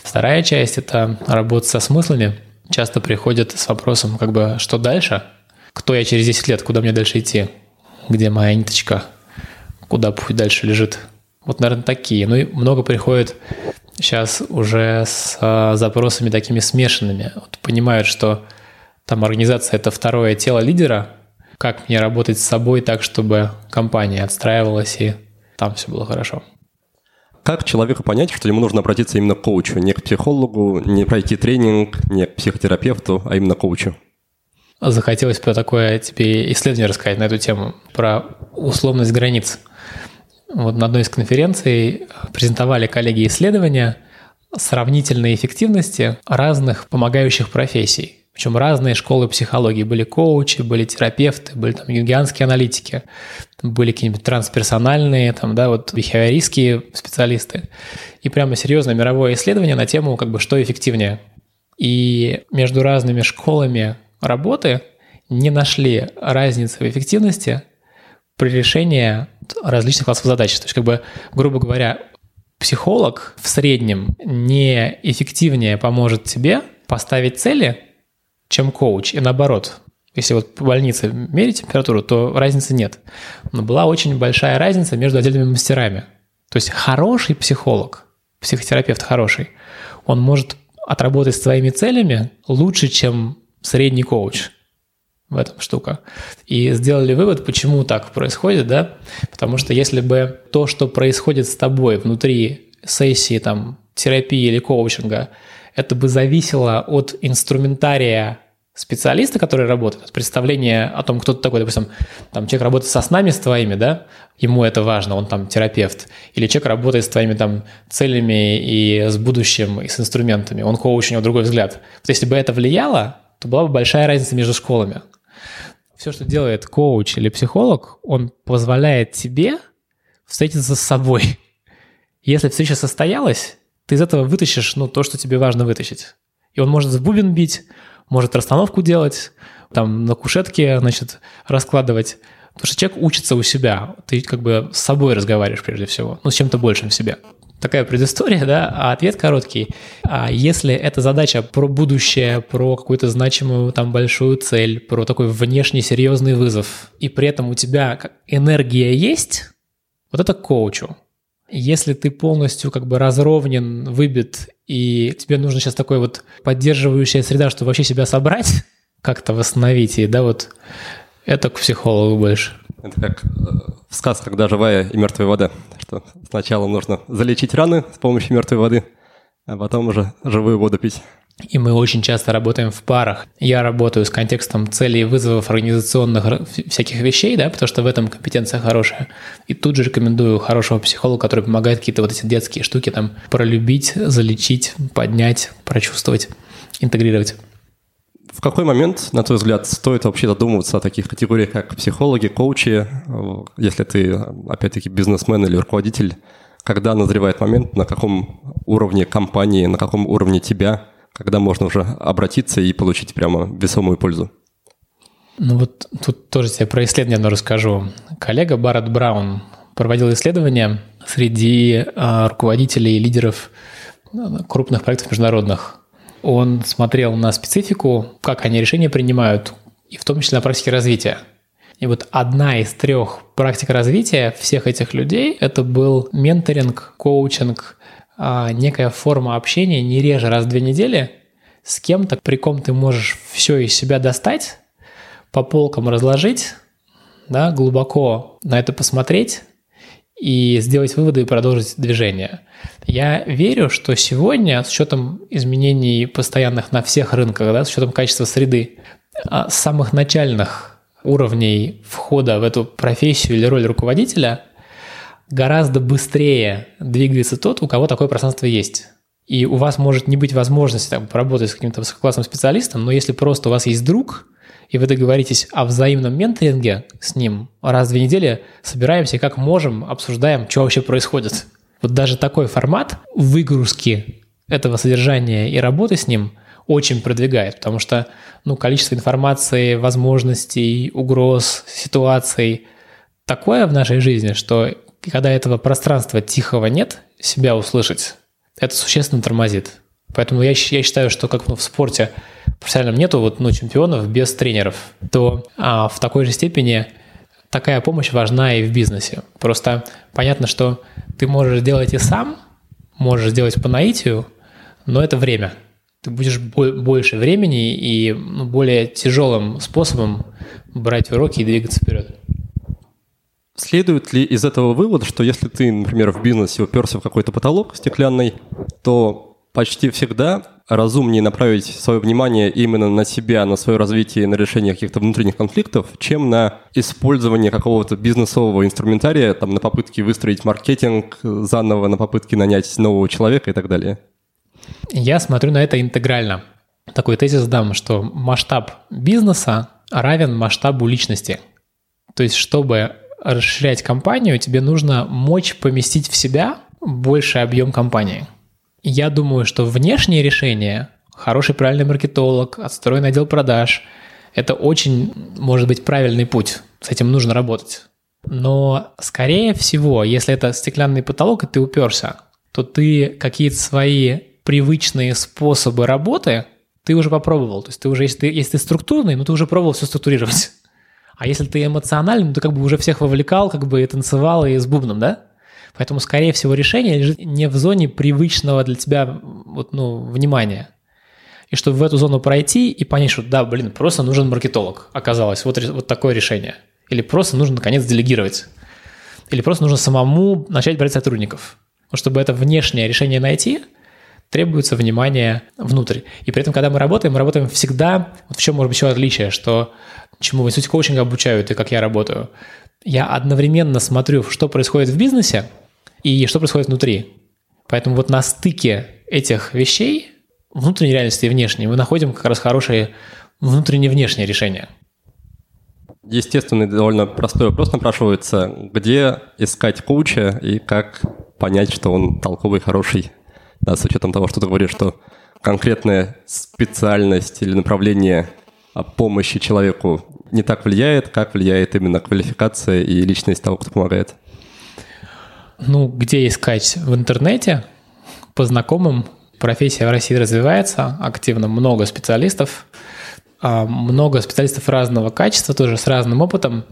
Вторая часть – это работа со смыслами. Часто приходят с вопросом, как бы, что дальше? Кто я через 10 лет? Куда мне дальше идти? Где моя ниточка? Куда путь дальше лежит? Вот, наверное, такие. Ну и много приходит сейчас уже с а, запросами такими смешанными. Вот понимают, что там организация – это второе тело лидера. Как мне работать с собой так, чтобы компания отстраивалась и там все было хорошо. Как человеку понять, что ему нужно обратиться именно к коучу, не к психологу, не пройти тренинг, не к психотерапевту, а именно к коучу? Захотелось про такое тебе исследование рассказать на эту тему, про условность границ – вот на одной из конференций презентовали коллеги исследования сравнительной эффективности разных помогающих профессий. Причем разные школы психологии. Были коучи, были терапевты, были там юнгианские аналитики, были какие-нибудь трансперсональные, там, да, вот бихевиористские специалисты. И прямо серьезное мировое исследование на тему, как бы, что эффективнее. И между разными школами работы не нашли разницы в эффективности при решении различных классов задач. То есть, как бы, грубо говоря, психолог в среднем не эффективнее поможет тебе поставить цели, чем коуч. И наоборот, если вот по больнице мерить температуру, то разницы нет. Но была очень большая разница между отдельными мастерами. То есть хороший психолог, психотерапевт хороший, он может отработать с твоими целями лучше, чем средний коуч. В этом штука. И сделали вывод, почему так происходит, да? Потому что если бы то, что происходит с тобой внутри сессии там, терапии или коучинга, это бы зависело от инструментария специалиста, который работает, от представления о том, кто ты такой, допустим, там человек работает со снами с твоими, да, ему это важно, он там терапевт, или человек работает с твоими там целями и с будущим, и с инструментами, он коуч, у него другой взгляд. Вот если бы это влияло, то была бы большая разница между школами. Все, что делает коуч или психолог, он позволяет тебе встретиться с собой. Если встреча состоялась, ты из этого вытащишь ну, то, что тебе важно вытащить. И он может в бубен бить, может расстановку делать, там на кушетке, значит, раскладывать. Потому что человек учится у себя. Ты как бы с собой разговариваешь прежде всего, ну, с чем-то большим в себе. Такая предыстория, да, а ответ короткий. А если эта задача про будущее, про какую-то значимую там большую цель, про такой внешний серьезный вызов, и при этом у тебя энергия есть, вот это коучу. Если ты полностью как бы разровнен, выбит, и тебе нужно сейчас такой вот поддерживающая среда, чтобы вообще себя собрать, [LAUGHS] как-то восстановить, и да, вот это к психологу больше. Это как э, в сказках «Да, живая и мертвая вода», что сначала нужно залечить раны с помощью мертвой воды, а потом уже живую воду пить. И мы очень часто работаем в парах. Я работаю с контекстом целей и вызовов организационных всяких вещей, да, потому что в этом компетенция хорошая. И тут же рекомендую хорошего психолога, который помогает какие-то вот эти детские штуки там пролюбить, залечить, поднять, прочувствовать, интегрировать. В какой момент, на твой взгляд, стоит вообще задумываться о таких категориях, как психологи, коучи, если ты, опять-таки, бизнесмен или руководитель, когда назревает момент, на каком уровне компании, на каком уровне тебя – когда можно уже обратиться и получить прямо весомую пользу? Ну вот тут тоже тебе про исследование расскажу. Коллега Барретт Браун проводил исследование среди а, руководителей и лидеров а, крупных проектов международных. Он смотрел на специфику, как они решения принимают, и в том числе на практике развития. И вот одна из трех практик развития всех этих людей – это был менторинг, коучинг, а, некая форма общения не реже раз в две недели с кем-то, при ком ты можешь все из себя достать, по полкам разложить, да, глубоко на это посмотреть и сделать выводы и продолжить движение. Я верю, что сегодня с учетом изменений постоянных на всех рынках, да, с учетом качества среды, а, с самых начальных уровней входа в эту профессию или роль руководителя – гораздо быстрее двигается тот, у кого такое пространство есть. И у вас может не быть возможности там, поработать с каким-то высококлассным специалистом, но если просто у вас есть друг, и вы договоритесь о взаимном менторинге с ним, раз в две недели собираемся как можем, обсуждаем, что вообще происходит. Вот даже такой формат выгрузки этого содержания и работы с ним очень продвигает, потому что ну, количество информации, возможностей, угроз, ситуаций такое в нашей жизни, что когда этого пространства тихого нет, себя услышать, это существенно тормозит. Поэтому я, я считаю, что как в спорте профессиональном нету вот, ну, чемпионов без тренеров, то а, в такой же степени такая помощь важна и в бизнесе. Просто понятно, что ты можешь сделать и сам, можешь сделать по наитию, но это время. Ты будешь больше времени и ну, более тяжелым способом брать уроки и двигаться вперед. Следует ли из этого вывод, что если ты, например, в бизнесе уперся в какой-то потолок стеклянный, то почти всегда разумнее направить свое внимание именно на себя, на свое развитие, на решение каких-то внутренних конфликтов, чем на использование какого-то бизнесового инструментария, там, на попытки выстроить маркетинг заново, на попытки нанять нового человека и так далее? Я смотрю на это интегрально. Такой тезис дам, что масштаб бизнеса равен масштабу личности. То есть, чтобы расширять компанию, тебе нужно мочь поместить в себя больший объем компании. Я думаю, что внешние решения, хороший правильный маркетолог, отстроенный отдел продаж, это очень может быть правильный путь. С этим нужно работать. Но, скорее всего, если это стеклянный потолок, и ты уперся, то ты какие-то свои привычные способы работы ты уже попробовал. То есть ты уже, если ты, если ты структурный, ну ты уже пробовал все структурировать. А если ты эмоциональный, ну ты как бы уже всех вовлекал, как бы и танцевал, и с бубном, да? Поэтому, скорее всего, решение лежит не в зоне привычного для тебя вот, ну, внимания. И чтобы в эту зону пройти и понять, что да, блин, просто нужен маркетолог, оказалось, вот, вот такое решение. Или просто нужно, наконец, делегировать. Или просто нужно самому начать брать сотрудников. Но чтобы это внешнее решение найти, требуется внимание внутрь. И при этом, когда мы работаем, мы работаем всегда, вот в чем может быть еще отличие, что чему в институте коучинга обучают и как я работаю. Я одновременно смотрю, что происходит в бизнесе и что происходит внутри. Поэтому вот на стыке этих вещей, внутренней реальности и внешней, мы находим как раз хорошие внутренние и внешние решения. Естественный, довольно простой вопрос напрашивается. Где искать коуча и как понять, что он толковый, хороший? Да, с учетом того, что ты говоришь, что конкретная специальность или направление помощи человеку не так влияет, как влияет именно квалификация и личность того, кто помогает? Ну, где искать? В интернете, по знакомым. Профессия в России развивается активно, много специалистов, а, много специалистов разного качества, тоже с разным опытом.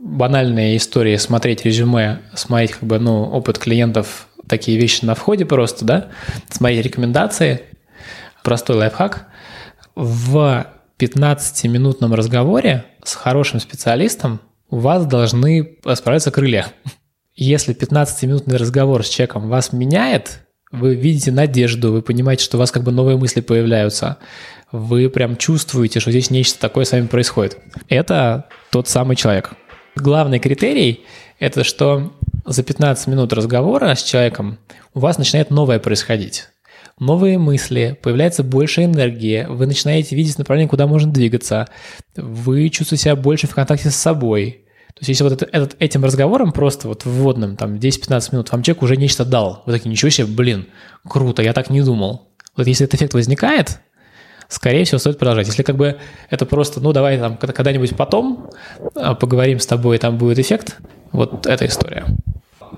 Банальные истории, смотреть резюме, смотреть как бы, ну, опыт клиентов, такие вещи на входе просто, да, смотреть рекомендации, простой лайфхак. В 15-минутном разговоре с хорошим специалистом у вас должны расправиться крылья. Если 15-минутный разговор с человеком вас меняет, вы видите надежду, вы понимаете, что у вас как бы новые мысли появляются, вы прям чувствуете, что здесь нечто такое с вами происходит. Это тот самый человек. Главный критерий – это что за 15 минут разговора с человеком у вас начинает новое происходить новые мысли, появляется больше энергии, вы начинаете видеть направление, куда можно двигаться, вы чувствуете себя больше в контакте с собой. То есть если вот это, этот, этим разговором просто вот вводным, там 10-15 минут, вам человек уже нечто дал, вы такие, ничего себе, блин, круто, я так не думал. Вот если этот эффект возникает, скорее всего, стоит продолжать. Если как бы это просто, ну, давай там когда-нибудь потом а, поговорим с тобой, там будет эффект, вот эта история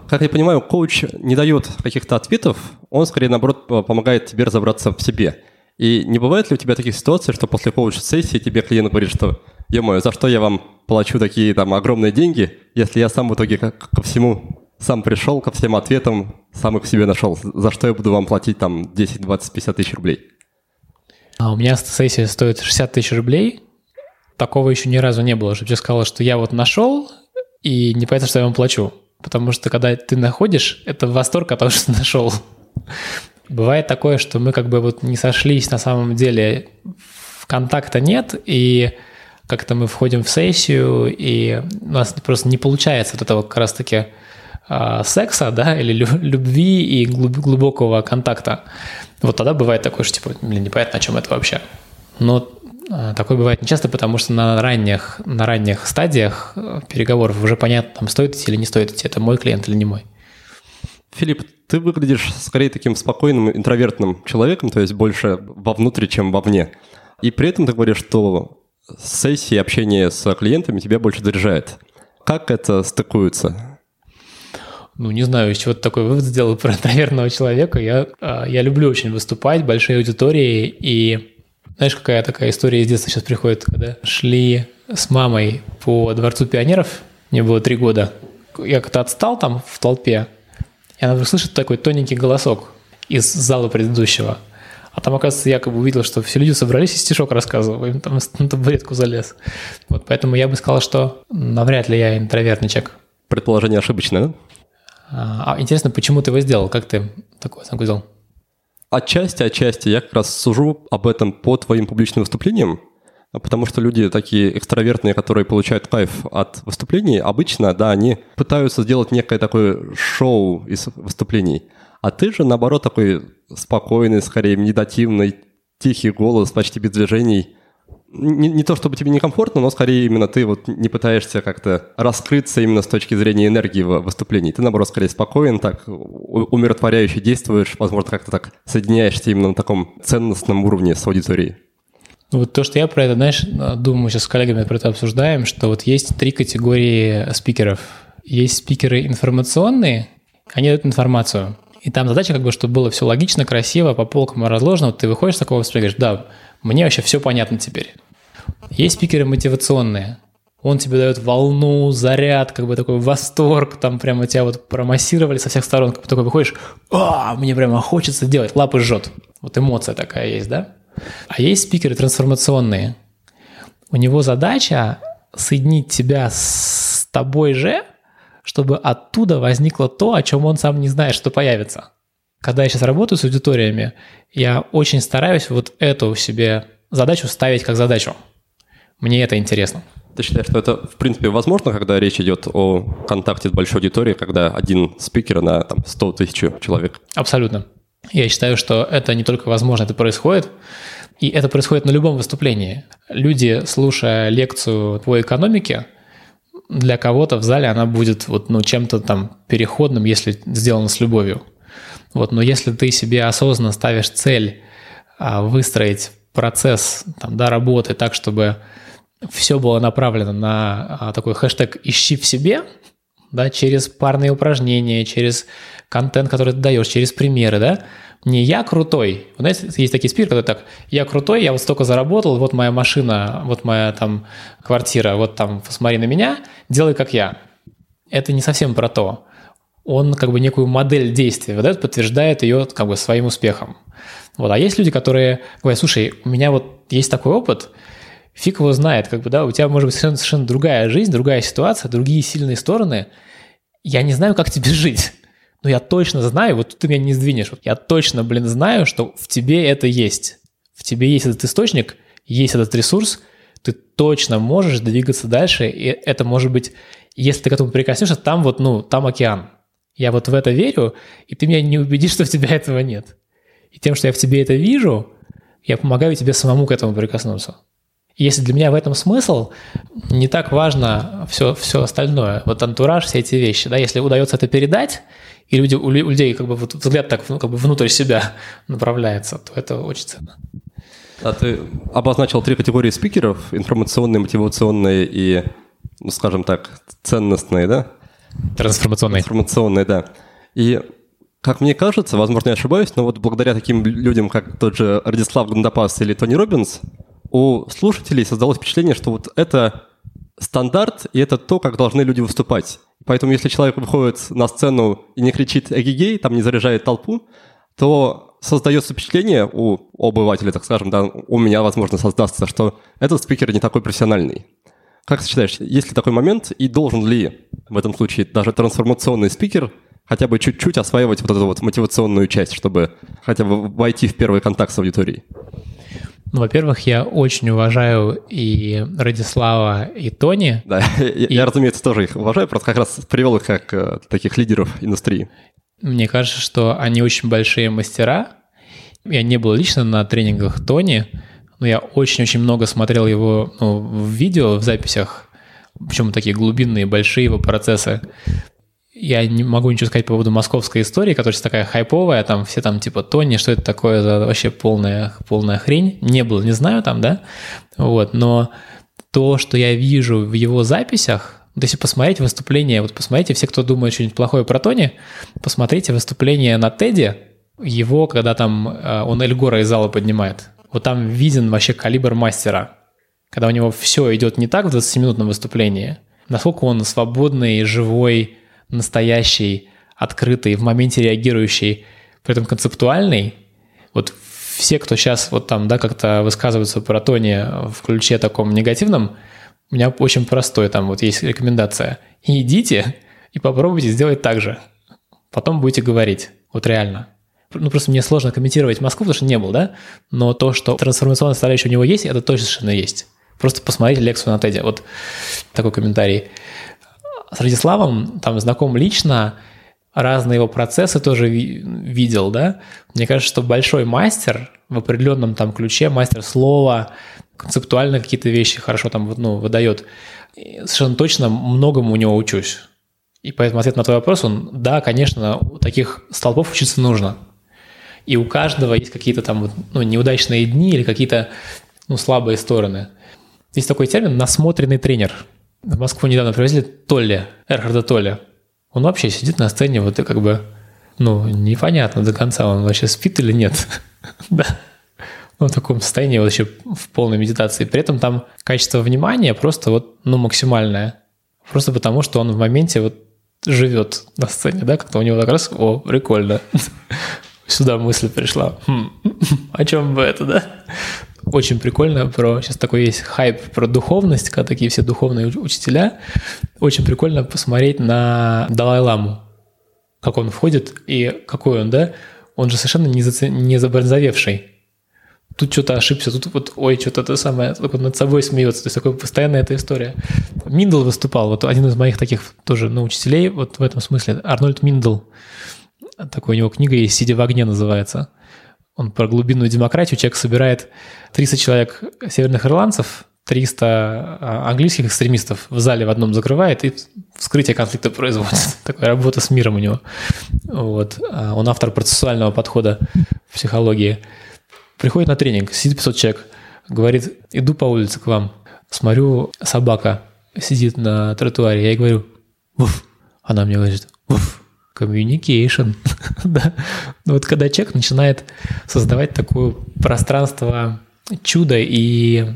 как я понимаю, коуч не дает каких-то ответов, он скорее, наоборот, помогает тебе разобраться в себе. И не бывает ли у тебя таких ситуаций, что после коуч-сессии тебе клиент говорит, что «Е-мое, за что я вам плачу такие там огромные деньги, если я сам в итоге ко, ко всему сам пришел, ко всем ответам, сам их себе нашел, за что я буду вам платить там 10, 20, 50 тысяч рублей?» А у меня сессия стоит 60 тысяч рублей. Такого еще ни разу не было, чтобы я сказал, что я вот нашел, и не понятно, что я вам плачу. Потому что когда ты находишь, это восторг от того, [LAUGHS] что ты нашел. Бывает такое, что мы как бы вот не сошлись на самом деле, контакта нет, и как-то мы входим в сессию, и у нас просто не получается вот этого как раз-таки э, секса, да, или любви и глубокого контакта. Вот тогда бывает такое, что типа, блин, непонятно, о чем это вообще. Но а, такое бывает нечасто, потому что на ранних, на ранних стадиях э, переговоров уже понятно, там стоит идти или не стоит идти, это мой клиент или не мой. Филипп, ты выглядишь скорее таким спокойным, интровертным человеком, то есть больше вовнутрь, чем вовне. И при этом ты говоришь, что сессии общение с клиентами тебя больше заряжает. Как это стыкуется? Ну, не знаю, из чего ты такой вывод сделал [LAUGHS] про интровертного человека. Я, а, я люблю очень выступать, большие аудитории, и знаешь, какая такая история из детства сейчас приходит, когда шли с мамой по Дворцу пионеров, мне было три года, я как-то отстал там в толпе, и она вдруг слышит такой тоненький голосок из зала предыдущего. А там, оказывается, я как бы увидел, что все люди собрались и стишок рассказывал, им там на табуретку залез. Вот поэтому я бы сказал, что навряд ли я интровертный человек. Предположение ошибочное, да? А, а интересно, почему ты его сделал? Как ты такой оценку сделал? Отчасти, отчасти. Я как раз сужу об этом по твоим публичным выступлениям. потому что люди такие экстравертные, которые получают кайф от выступлений, обычно, да, они пытаются сделать некое такое шоу из выступлений. А ты же, наоборот, такой спокойный, скорее медитативный, тихий голос, почти без движений. Не, не то чтобы тебе некомфортно, но скорее именно ты вот не пытаешься как-то раскрыться именно с точки зрения энергии в выступлении. Ты, наоборот, скорее спокоен, так умиротворяюще действуешь, возможно, как-то так соединяешься именно на таком ценностном уровне с аудиторией. Вот то, что я про это, знаешь, думаю, сейчас с коллегами про это обсуждаем, что вот есть три категории спикеров. Есть спикеры информационные, они дают информацию. И там задача, как бы, чтобы было все логично, красиво, по полкам разложено. Вот ты выходишь с такого и говоришь, да, мне вообще все понятно теперь. Есть спикеры мотивационные. Он тебе дает волну, заряд, как бы такой восторг, там прямо тебя вот промассировали со всех сторон, как бы такой выходишь, а, мне прямо хочется делать, лапы жжет. Вот эмоция такая есть, да? А есть спикеры трансформационные. У него задача соединить тебя с тобой же, чтобы оттуда возникло то, о чем он сам не знает, что появится. Когда я сейчас работаю с аудиториями, я очень стараюсь вот эту себе задачу ставить как задачу. Мне это интересно. Ты считаешь, что это, в принципе, возможно, когда речь идет о контакте с большой аудиторией, когда один спикер на там, 100 тысяч человек? Абсолютно. Я считаю, что это не только возможно, это происходит. И это происходит на любом выступлении. Люди, слушая лекцию по экономике, для кого-то в зале она будет вот, ну, чем-то там переходным, если сделана с любовью. Вот, но если ты себе осознанно ставишь цель а, выстроить процесс там, да, работы так, чтобы все было направлено на а, такой хэштег «ищи в себе», да, через парные упражнения, через контент, который ты даешь, через примеры, да, не я крутой. Вы знаете, есть такие спикеры, которые так, я крутой, я вот столько заработал, вот моя машина, вот моя там квартира, вот там посмотри на меня, делай как я. Это не совсем про то. Он как бы некую модель действия выдает, подтверждает ее как бы своим успехом. Вот. А есть люди, которые говорят, слушай, у меня вот есть такой опыт, фиг его знает, как бы, да, у тебя может быть совершенно, совершенно другая жизнь, другая ситуация, другие сильные стороны. Я не знаю, как тебе [LAUGHS] жить. Но я точно знаю, вот ты меня не сдвинешь, я точно, блин, знаю, что в тебе это есть. В тебе есть этот источник, есть этот ресурс, ты точно можешь двигаться дальше, и это может быть, если ты к этому прикоснешься, там вот, ну, там океан. Я вот в это верю, и ты меня не убедишь, [LAUGHS] что у тебя этого нет. И тем, что я в тебе это вижу, я помогаю тебе самому к этому прикоснуться. Если для меня в этом смысл, не так важно все, все остальное. Вот антураж, все эти вещи. Да, если удается это передать, и люди, у людей как бы вот взгляд так ну, как бы внутрь себя [LAUGHS] направляется, то это очень ценно. А ты обозначил три категории спикеров, информационные, мотивационные и, ну, скажем так, ценностные, да? Трансформационные. Трансформационные, да. И как мне кажется, возможно, я ошибаюсь, но вот благодаря таким людям, как тот же Радислав Гандапас или Тони Робинс, у слушателей создалось впечатление, что вот это стандарт, и это то, как должны люди выступать. Поэтому если человек выходит на сцену и не кричит «эгигей», там не заряжает толпу, то создается впечатление у обывателя, так скажем, да, у меня, возможно, создастся, что этот спикер не такой профессиональный. Как ты считаешь, есть ли такой момент, и должен ли в этом случае даже трансформационный спикер хотя бы чуть-чуть осваивать вот эту вот мотивационную часть, чтобы хотя бы войти в первый контакт с аудиторией? Ну, во-первых, я очень уважаю и Радислава, и Тони. Да, и... я, разумеется, тоже их уважаю, просто как раз привел их как э, таких лидеров индустрии. Мне кажется, что они очень большие мастера. Я не был лично на тренингах Тони, но я очень-очень много смотрел его ну, в видео, в записях, причем такие глубинные, большие его процессы я не могу ничего сказать по поводу московской истории, которая сейчас такая хайповая, там все там типа Тони, что это такое за вообще полная, полная хрень. Не было, не знаю там, да, вот, но то, что я вижу в его записях, то если посмотреть выступление, вот посмотрите, все, кто думает что-нибудь плохое про Тони, посмотрите выступление на Теди, его, когда там э, он Эльгора из зала поднимает. Вот там виден вообще калибр мастера. Когда у него все идет не так в 20-минутном выступлении, насколько он свободный, живой, настоящий, открытый, в моменте реагирующий, при этом концептуальный, вот все, кто сейчас вот там, да, как-то высказываются про Тони в ключе таком негативном, у меня очень простой там вот есть рекомендация. Идите и попробуйте сделать так же. Потом будете говорить. Вот реально. Ну, просто мне сложно комментировать Москву, потому что не был, да? Но то, что трансформационная составляющая у него есть, это точно совершенно есть. Просто посмотрите лекцию на TED. Вот такой комментарий. С Радиславом там знаком лично, разные его процессы тоже видел, да. Мне кажется, что большой мастер в определенном там ключе, мастер слова, концептуально какие-то вещи хорошо там ну, выдает. совершенно точно многому у него учусь. И поэтому ответ на твой вопрос, он, да, конечно, у таких столпов учиться нужно. И у каждого есть какие-то там ну, неудачные дни или какие-то ну, слабые стороны. Есть такой термин «насмотренный тренер». В Москву недавно привезли Толли, Эрхарда Толли. Он вообще сидит на сцене, вот и как бы, ну, непонятно до конца, он вообще спит или нет. [LAUGHS] да. Ну, в таком состоянии вообще в полной медитации. При этом там качество внимания просто вот, ну, максимальное. Просто потому, что он в моменте вот живет на сцене, да, как-то у него так раз, о, прикольно. [LAUGHS] Сюда мысль пришла. Хм, [LAUGHS] о чем бы это, да? Очень прикольно про... Сейчас такой есть хайп про духовность, когда такие все духовные учителя. Очень прикольно посмотреть на Далай-ламу, как он входит и какой он, да? Он же совершенно не, заце... не забронзовевший. Тут что-то ошибся, тут вот, ой, что-то то самое, только над собой смеется. То есть такая постоянная эта история. Миндл выступал, вот один из моих таких тоже ну, учителей, вот в этом смысле, Арнольд Миндл. Такой у него книга есть «Сидя в огне» называется он про глубинную демократию, человек собирает 300 человек северных ирландцев, 300 а, английских экстремистов в зале в одном закрывает и вскрытие конфликта производит. [LAUGHS] Такая работа с миром у него. Вот. А он автор процессуального подхода в психологии. Приходит на тренинг, сидит 500 человек, говорит, иду по улице к вам, смотрю, собака сидит на тротуаре, я ей говорю, вуф, она мне говорит, вуф, communication. [LAUGHS] да. Ну вот когда человек начинает создавать такое пространство чуда и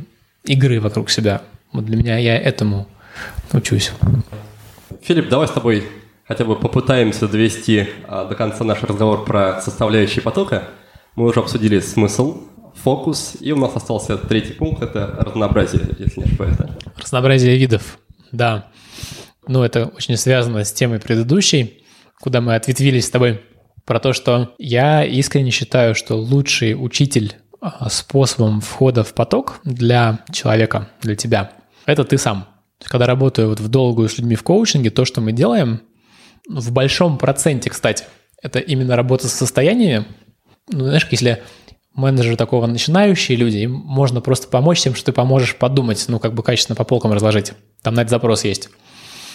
игры вокруг себя. Вот для меня я этому учусь. Филипп, давай с тобой хотя бы попытаемся довести а, до конца наш разговор про составляющие потока. Мы уже обсудили смысл, фокус, и у нас остался третий пункт – это разнообразие, если не ошибаюсь. Разнообразие видов, да. Ну, это очень связано с темой предыдущей куда мы ответвились с тобой, про то, что я искренне считаю, что лучший учитель а, способом входа в поток для человека, для тебя, это ты сам. Когда работаю вот в долгую с людьми в коучинге, то, что мы делаем, в большом проценте, кстати, это именно работа с состояниями. Ну, знаешь, если менеджеры такого начинающие люди, им можно просто помочь тем, что ты поможешь подумать, ну, как бы качественно по полкам разложить. Там на это запрос есть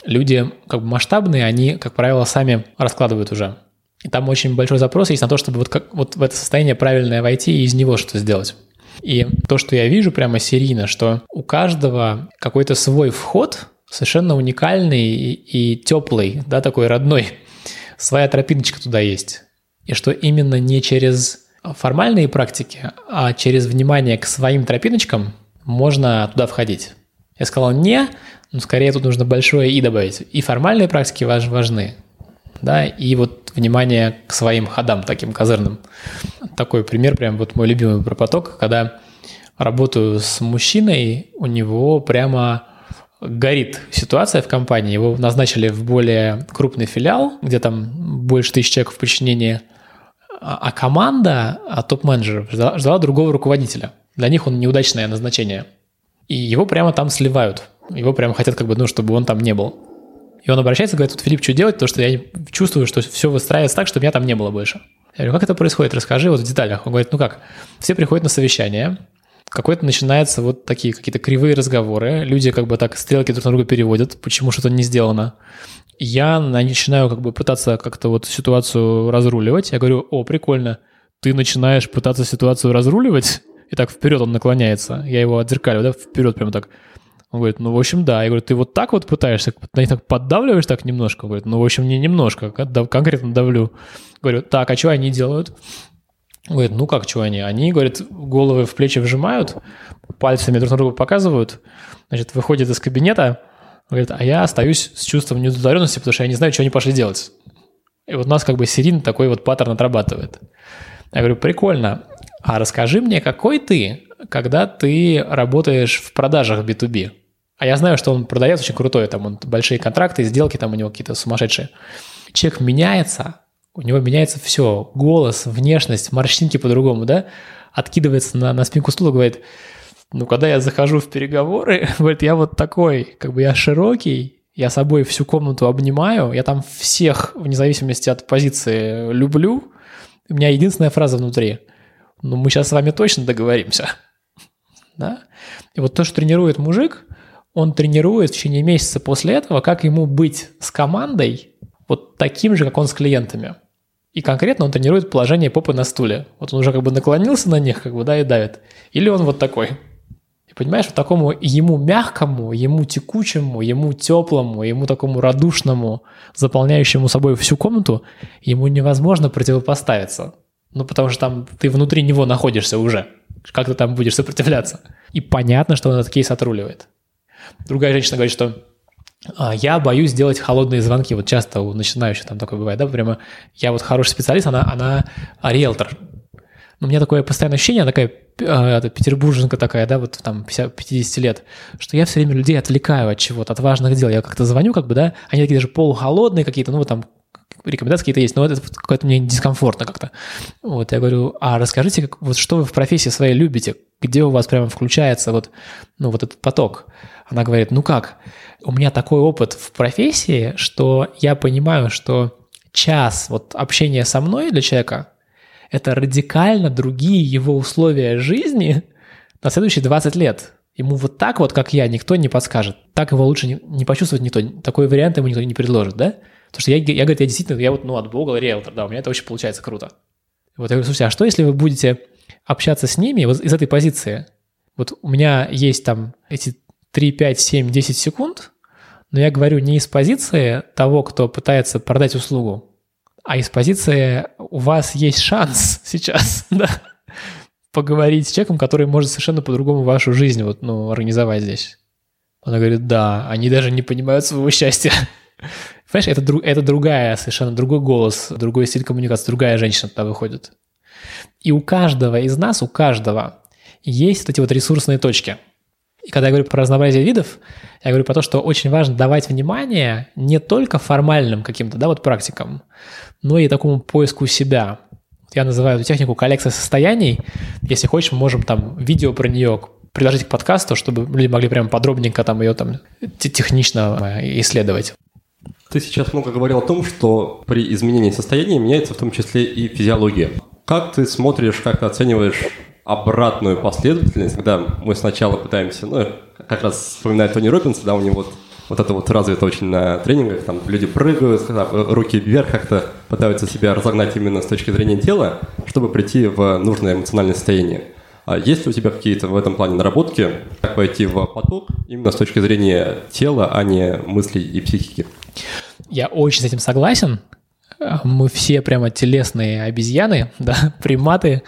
люди как бы масштабные, они, как правило, сами раскладывают уже. И там очень большой запрос есть на то, чтобы вот, как, вот в это состояние правильное войти и из него что-то сделать. И то, что я вижу прямо серийно, что у каждого какой-то свой вход совершенно уникальный и, и теплый, да, такой родной. Своя тропиночка туда есть. И что именно не через формальные практики, а через внимание к своим тропиночкам можно туда входить. Я сказал не, но скорее тут нужно большое «и» добавить. И формальные практики важны, да, и вот внимание к своим ходам таким козырным. Такой пример, прям вот мой любимый про поток, когда работаю с мужчиной, у него прямо горит ситуация в компании, его назначили в более крупный филиал, где там больше тысяч человек в подчинении, а, а команда, а топ-менеджеров ждала, ждала другого руководителя. Для них он неудачное назначение – и его прямо там сливают. Его прямо хотят, как бы, ну, чтобы он там не был. И он обращается говорит, тут, Филипп, что делать? Потому что я чувствую, что все выстраивается так, чтобы меня там не было больше. Я говорю, как это происходит? Расскажи вот в деталях. Он говорит, ну как, все приходят на совещание, какой-то начинаются вот такие какие-то кривые разговоры, люди как бы так стрелки друг на друга переводят, почему что-то не сделано. Я начинаю как бы пытаться как-то вот ситуацию разруливать. Я говорю, о, прикольно, ты начинаешь пытаться ситуацию разруливать? И так вперед он наклоняется. Я его отзеркалю, да, вперед прямо так. Он говорит, ну, в общем, да. Я говорю, ты вот так вот пытаешься, на них так поддавливаешь так немножко? Он говорит, ну, в общем, не немножко, конкретно давлю. Говорю, так, а что они делают? Он говорит, ну как, что они? Они, говорит, головы в плечи вжимают, пальцами друг на друга показывают, значит, выходят из кабинета, говорит, а я остаюсь с чувством неудовлетворенности, потому что я не знаю, что они пошли делать. И вот у нас как бы серийно такой вот паттерн отрабатывает. Я говорю, прикольно. А расскажи мне, какой ты, когда ты работаешь в продажах B2B? А я знаю, что он продавец очень крутой, там он большие контракты, сделки там у него какие-то сумасшедшие. Человек меняется, у него меняется все, голос, внешность, морщинки по-другому, да? Откидывается на, на спинку стула, говорит, Ну, когда я захожу в переговоры, [LAUGHS] говорит, я вот такой, как бы я широкий, я собой всю комнату обнимаю, я там всех, вне зависимости от позиции, люблю. У меня единственная фраза внутри. Ну, мы сейчас с вами точно договоримся. Да? И вот то, что тренирует мужик, он тренирует в течение месяца после этого, как ему быть с командой вот таким же, как он с клиентами. И конкретно он тренирует положение попы на стуле. Вот он уже как бы наклонился на них, как бы, да, и давит. Или он вот такой. И понимаешь, вот такому ему мягкому, ему текучему, ему теплому, ему такому радушному, заполняющему собой всю комнату, ему невозможно противопоставиться. Ну, потому что там ты внутри него находишься уже. Как ты там будешь сопротивляться? И понятно, что он этот кейс отруливает. Другая женщина говорит, что а, я боюсь делать холодные звонки. Вот часто у начинающих там такое бывает, да, прямо я вот хороший специалист, она, она риэлтор. Но у меня такое постоянное ощущение, она такая э, петербурженка такая, да, вот там 50, 50 лет, что я все время людей отвлекаю от чего-то, от важных дел. Я как-то звоню, как бы, да, они такие даже полухолодные какие-то, ну, вот там рекомендации какие-то есть, но это какое-то мне дискомфортно как-то. Вот, я говорю, а расскажите, как, вот что вы в профессии своей любите, где у вас прямо включается вот, ну, вот этот поток? Она говорит, ну как, у меня такой опыт в профессии, что я понимаю, что час вот общения со мной для человека – это радикально другие его условия жизни на следующие 20 лет. Ему вот так вот, как я, никто не подскажет. Так его лучше не, не почувствовать никто. Такой вариант ему никто не предложит, да? Потому что я, я, говорю, я действительно, я вот, ну, от Бога риэлтор, да, у меня это очень получается круто. Вот я говорю, слушайте, а что, если вы будете общаться с ними вот из этой позиции? Вот у меня есть там эти 3, 5, 7, 10 секунд, но я говорю не из позиции того, кто пытается продать услугу, а из позиции у вас есть шанс [LAUGHS] сейчас, [LAUGHS] да, поговорить с человеком, который может совершенно по-другому вашу жизнь вот, ну, организовать здесь. Она говорит, да, они даже не понимают своего [LAUGHS] счастья. Понимаешь, это, это другая, совершенно другой голос, другой стиль коммуникации, другая женщина туда выходит. И у каждого из нас, у каждого есть вот эти вот ресурсные точки. И когда я говорю про разнообразие видов, я говорю про то, что очень важно давать внимание не только формальным каким-то, да, вот практикам, но и такому поиску себя. Я называю эту технику коллекция состояний. Если хочешь, мы можем там видео про нее приложить к подкасту, чтобы люди могли прям подробненько там ее там технично э, исследовать. Ты сейчас много говорил о том, что при изменении состояния меняется в том числе и физиология. Как ты смотришь, как ты оцениваешь обратную последовательность, когда мы сначала пытаемся, ну, как раз вспоминаю Тони Робинса, да, у него вот, вот это вот развито очень на тренингах, там люди прыгают, руки вверх, как-то пытаются себя разогнать именно с точки зрения тела, чтобы прийти в нужное эмоциональное состояние. А есть ли у тебя какие-то в этом плане наработки, как войти в поток именно с точки зрения тела, а не мыслей и психики? Я очень с этим согласен. Мы все прямо телесные обезьяны, [LAUGHS] да, приматы.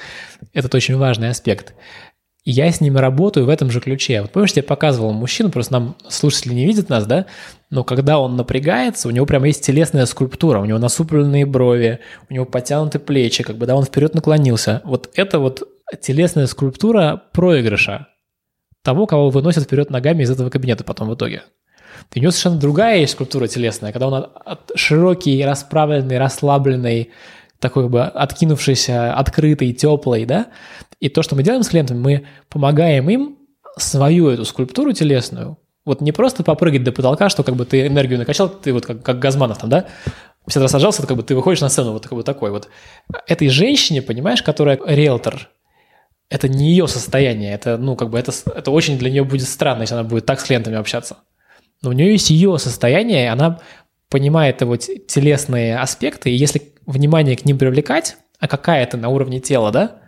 Это очень важный аспект. я с ними работаю в этом же ключе. Вот помнишь, я показывал мужчину, просто нам слушатели не видят нас, да? Но когда он напрягается, у него прямо есть телесная скульптура, у него насупленные брови, у него потянуты плечи, как бы, да, он вперед наклонился. Вот это вот телесная скульптура проигрыша того, кого выносят вперед ногами из этого кабинета потом в итоге. У него совершенно другая есть скульптура телесная, когда он широкий, расправленный, расслабленный, такой бы откинувшийся, открытый, теплый, да. И то, что мы делаем с клиентами, мы помогаем им свою эту скульптуру телесную, вот не просто попрыгать до потолка, что как бы ты энергию накачал, ты вот как, как Газманов там, да, 50 раз сажался, как бы ты выходишь на сцену вот, как бы такой вот. Этой женщине, понимаешь, которая риэлтор, это не ее состояние, это, ну, как бы это, это очень для нее будет странно, если она будет так с клиентами общаться. Но у нее есть ее состояние, она понимает его телесные аспекты, и если внимание к ним привлекать, а какая это на уровне тела, да,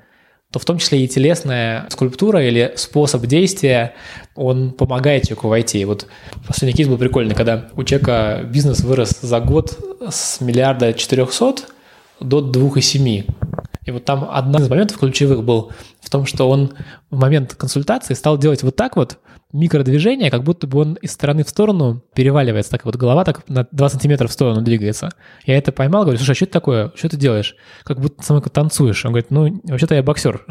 то в том числе и телесная скульптура или способ действия, он помогает человеку войти. И вот последний кейс был прикольный, когда у человека бизнес вырос за год с миллиарда четырехсот до двух и семи. И вот там один из моментов ключевых был в том, что он в момент консультации стал делать вот так вот микродвижение, как будто бы он из стороны в сторону переваливается, так вот голова так на 2 сантиметра в сторону двигается. Я это поймал, говорю, слушай, а что это такое? Что ты делаешь? Как будто сам танцуешь. Он говорит, ну, вообще-то я боксер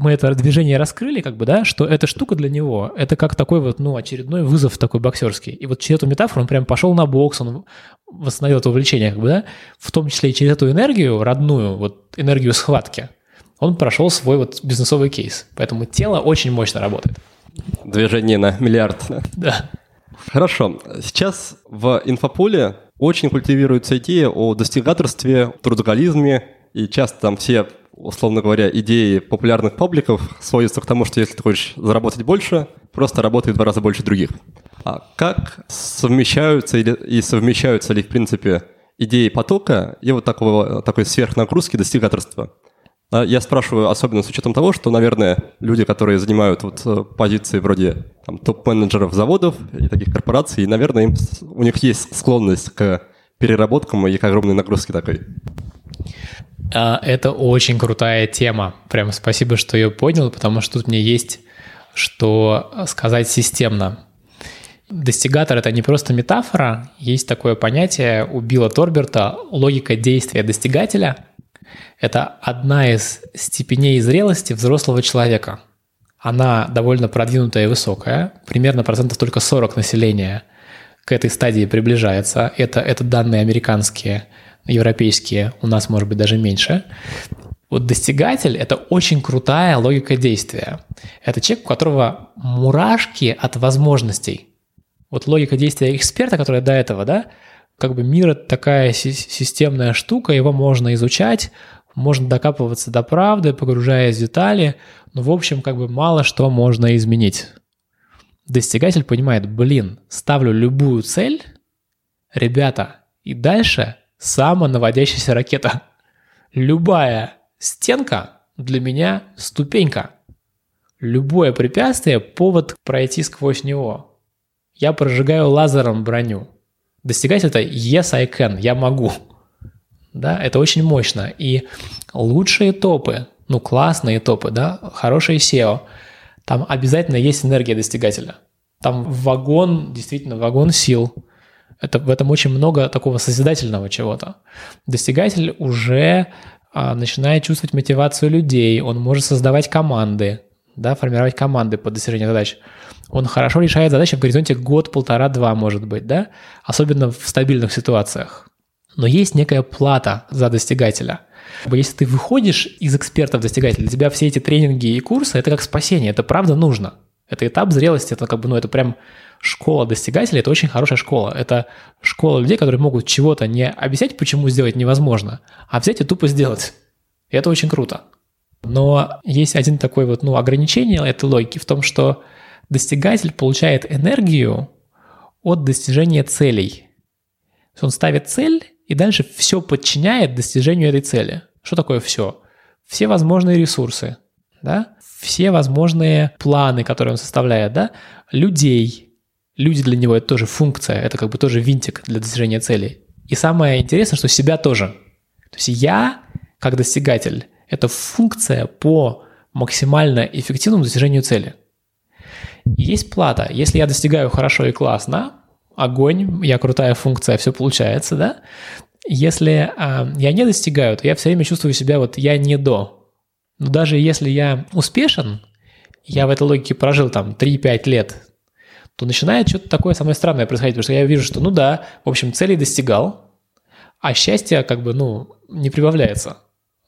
мы это движение раскрыли, как бы, да, что эта штука для него, это как такой вот, ну, очередной вызов такой боксерский. И вот через эту метафору он прям пошел на бокс, он восстановил это увлечение, как бы, да, в том числе и через эту энергию, родную, вот энергию схватки, он прошел свой вот бизнесовый кейс. Поэтому тело очень мощно работает. Движение на миллиард. Да. Хорошо. Сейчас в инфополе очень культивируется идея о достигаторстве, трудоголизме, и часто там все, условно говоря, идеи популярных пабликов сводятся к тому, что если ты хочешь заработать больше, просто работай в два раза больше других. А как совмещаются или, и совмещаются ли, в принципе, идеи потока и вот такого, такой сверхнагрузки достигаторства? А я спрашиваю, особенно с учетом того, что, наверное, люди, которые занимают вот э, позиции вроде там, топ-менеджеров заводов и таких корпораций, наверное, им, у них есть склонность к переработкам и к огромной нагрузке такой. А, это очень крутая тема. Прям спасибо, что ее понял, потому что тут мне есть что сказать системно. Достигатор — это не просто метафора. Есть такое понятие у Билла Торберта — логика действия достигателя — это одна из степеней зрелости взрослого человека. Она довольно продвинутая и высокая, примерно процентов только 40 населения к этой стадии приближается. Это, это данные американские, европейские, у нас может быть даже меньше. Вот достигатель – это очень крутая логика действия. Это человек, у которого мурашки от возможностей. Вот логика действия эксперта, которая до этого, да, как бы мир – это такая системная штука, его можно изучать, можно докапываться до правды, погружаясь в детали, но в общем как бы мало что можно изменить. Достигатель понимает, блин, ставлю любую цель, ребята, и дальше самонаводящаяся ракета. Любая стенка для меня ступенька. Любое препятствие – повод пройти сквозь него. Я прожигаю лазером броню. Достигать это yes I can, я могу. Да, это очень мощно. И лучшие топы, ну классные топы, да, хорошие SEO, там обязательно есть энергия достигателя. Там вагон, действительно, вагон сил. Это, в этом очень много такого созидательного чего-то. Достигатель уже а, начинает чувствовать мотивацию людей, он может создавать команды, да, формировать команды по достижению задач он хорошо решает задачи в горизонте год, полтора, два, может быть, да? Особенно в стабильных ситуациях. Но есть некая плата за достигателя. Если ты выходишь из экспертов достигателя, для тебя все эти тренинги и курсы – это как спасение, это правда нужно. Это этап зрелости, это как бы, ну, это прям школа достигателей, это очень хорошая школа. Это школа людей, которые могут чего-то не объяснять, почему сделать невозможно, а взять и тупо сделать. И это очень круто. Но есть один такой вот, ну, ограничение этой логики в том, что достигатель получает энергию от достижения целей. Он ставит цель и дальше все подчиняет достижению этой цели. Что такое все? Все возможные ресурсы, да? все возможные планы, которые он составляет, да? людей. Люди для него это тоже функция, это как бы тоже винтик для достижения целей. И самое интересное, что себя тоже. То есть я, как достигатель, это функция по максимально эффективному достижению цели. Есть плата. Если я достигаю хорошо и классно, огонь, я крутая функция, все получается, да? Если а, я не достигаю, то я все время чувствую себя вот я не до. Но даже если я успешен, я в этой логике прожил там 3-5 лет, то начинает что-то такое самое странное происходить, потому что я вижу, что ну да, в общем, цели достигал, а счастье как бы, ну, не прибавляется.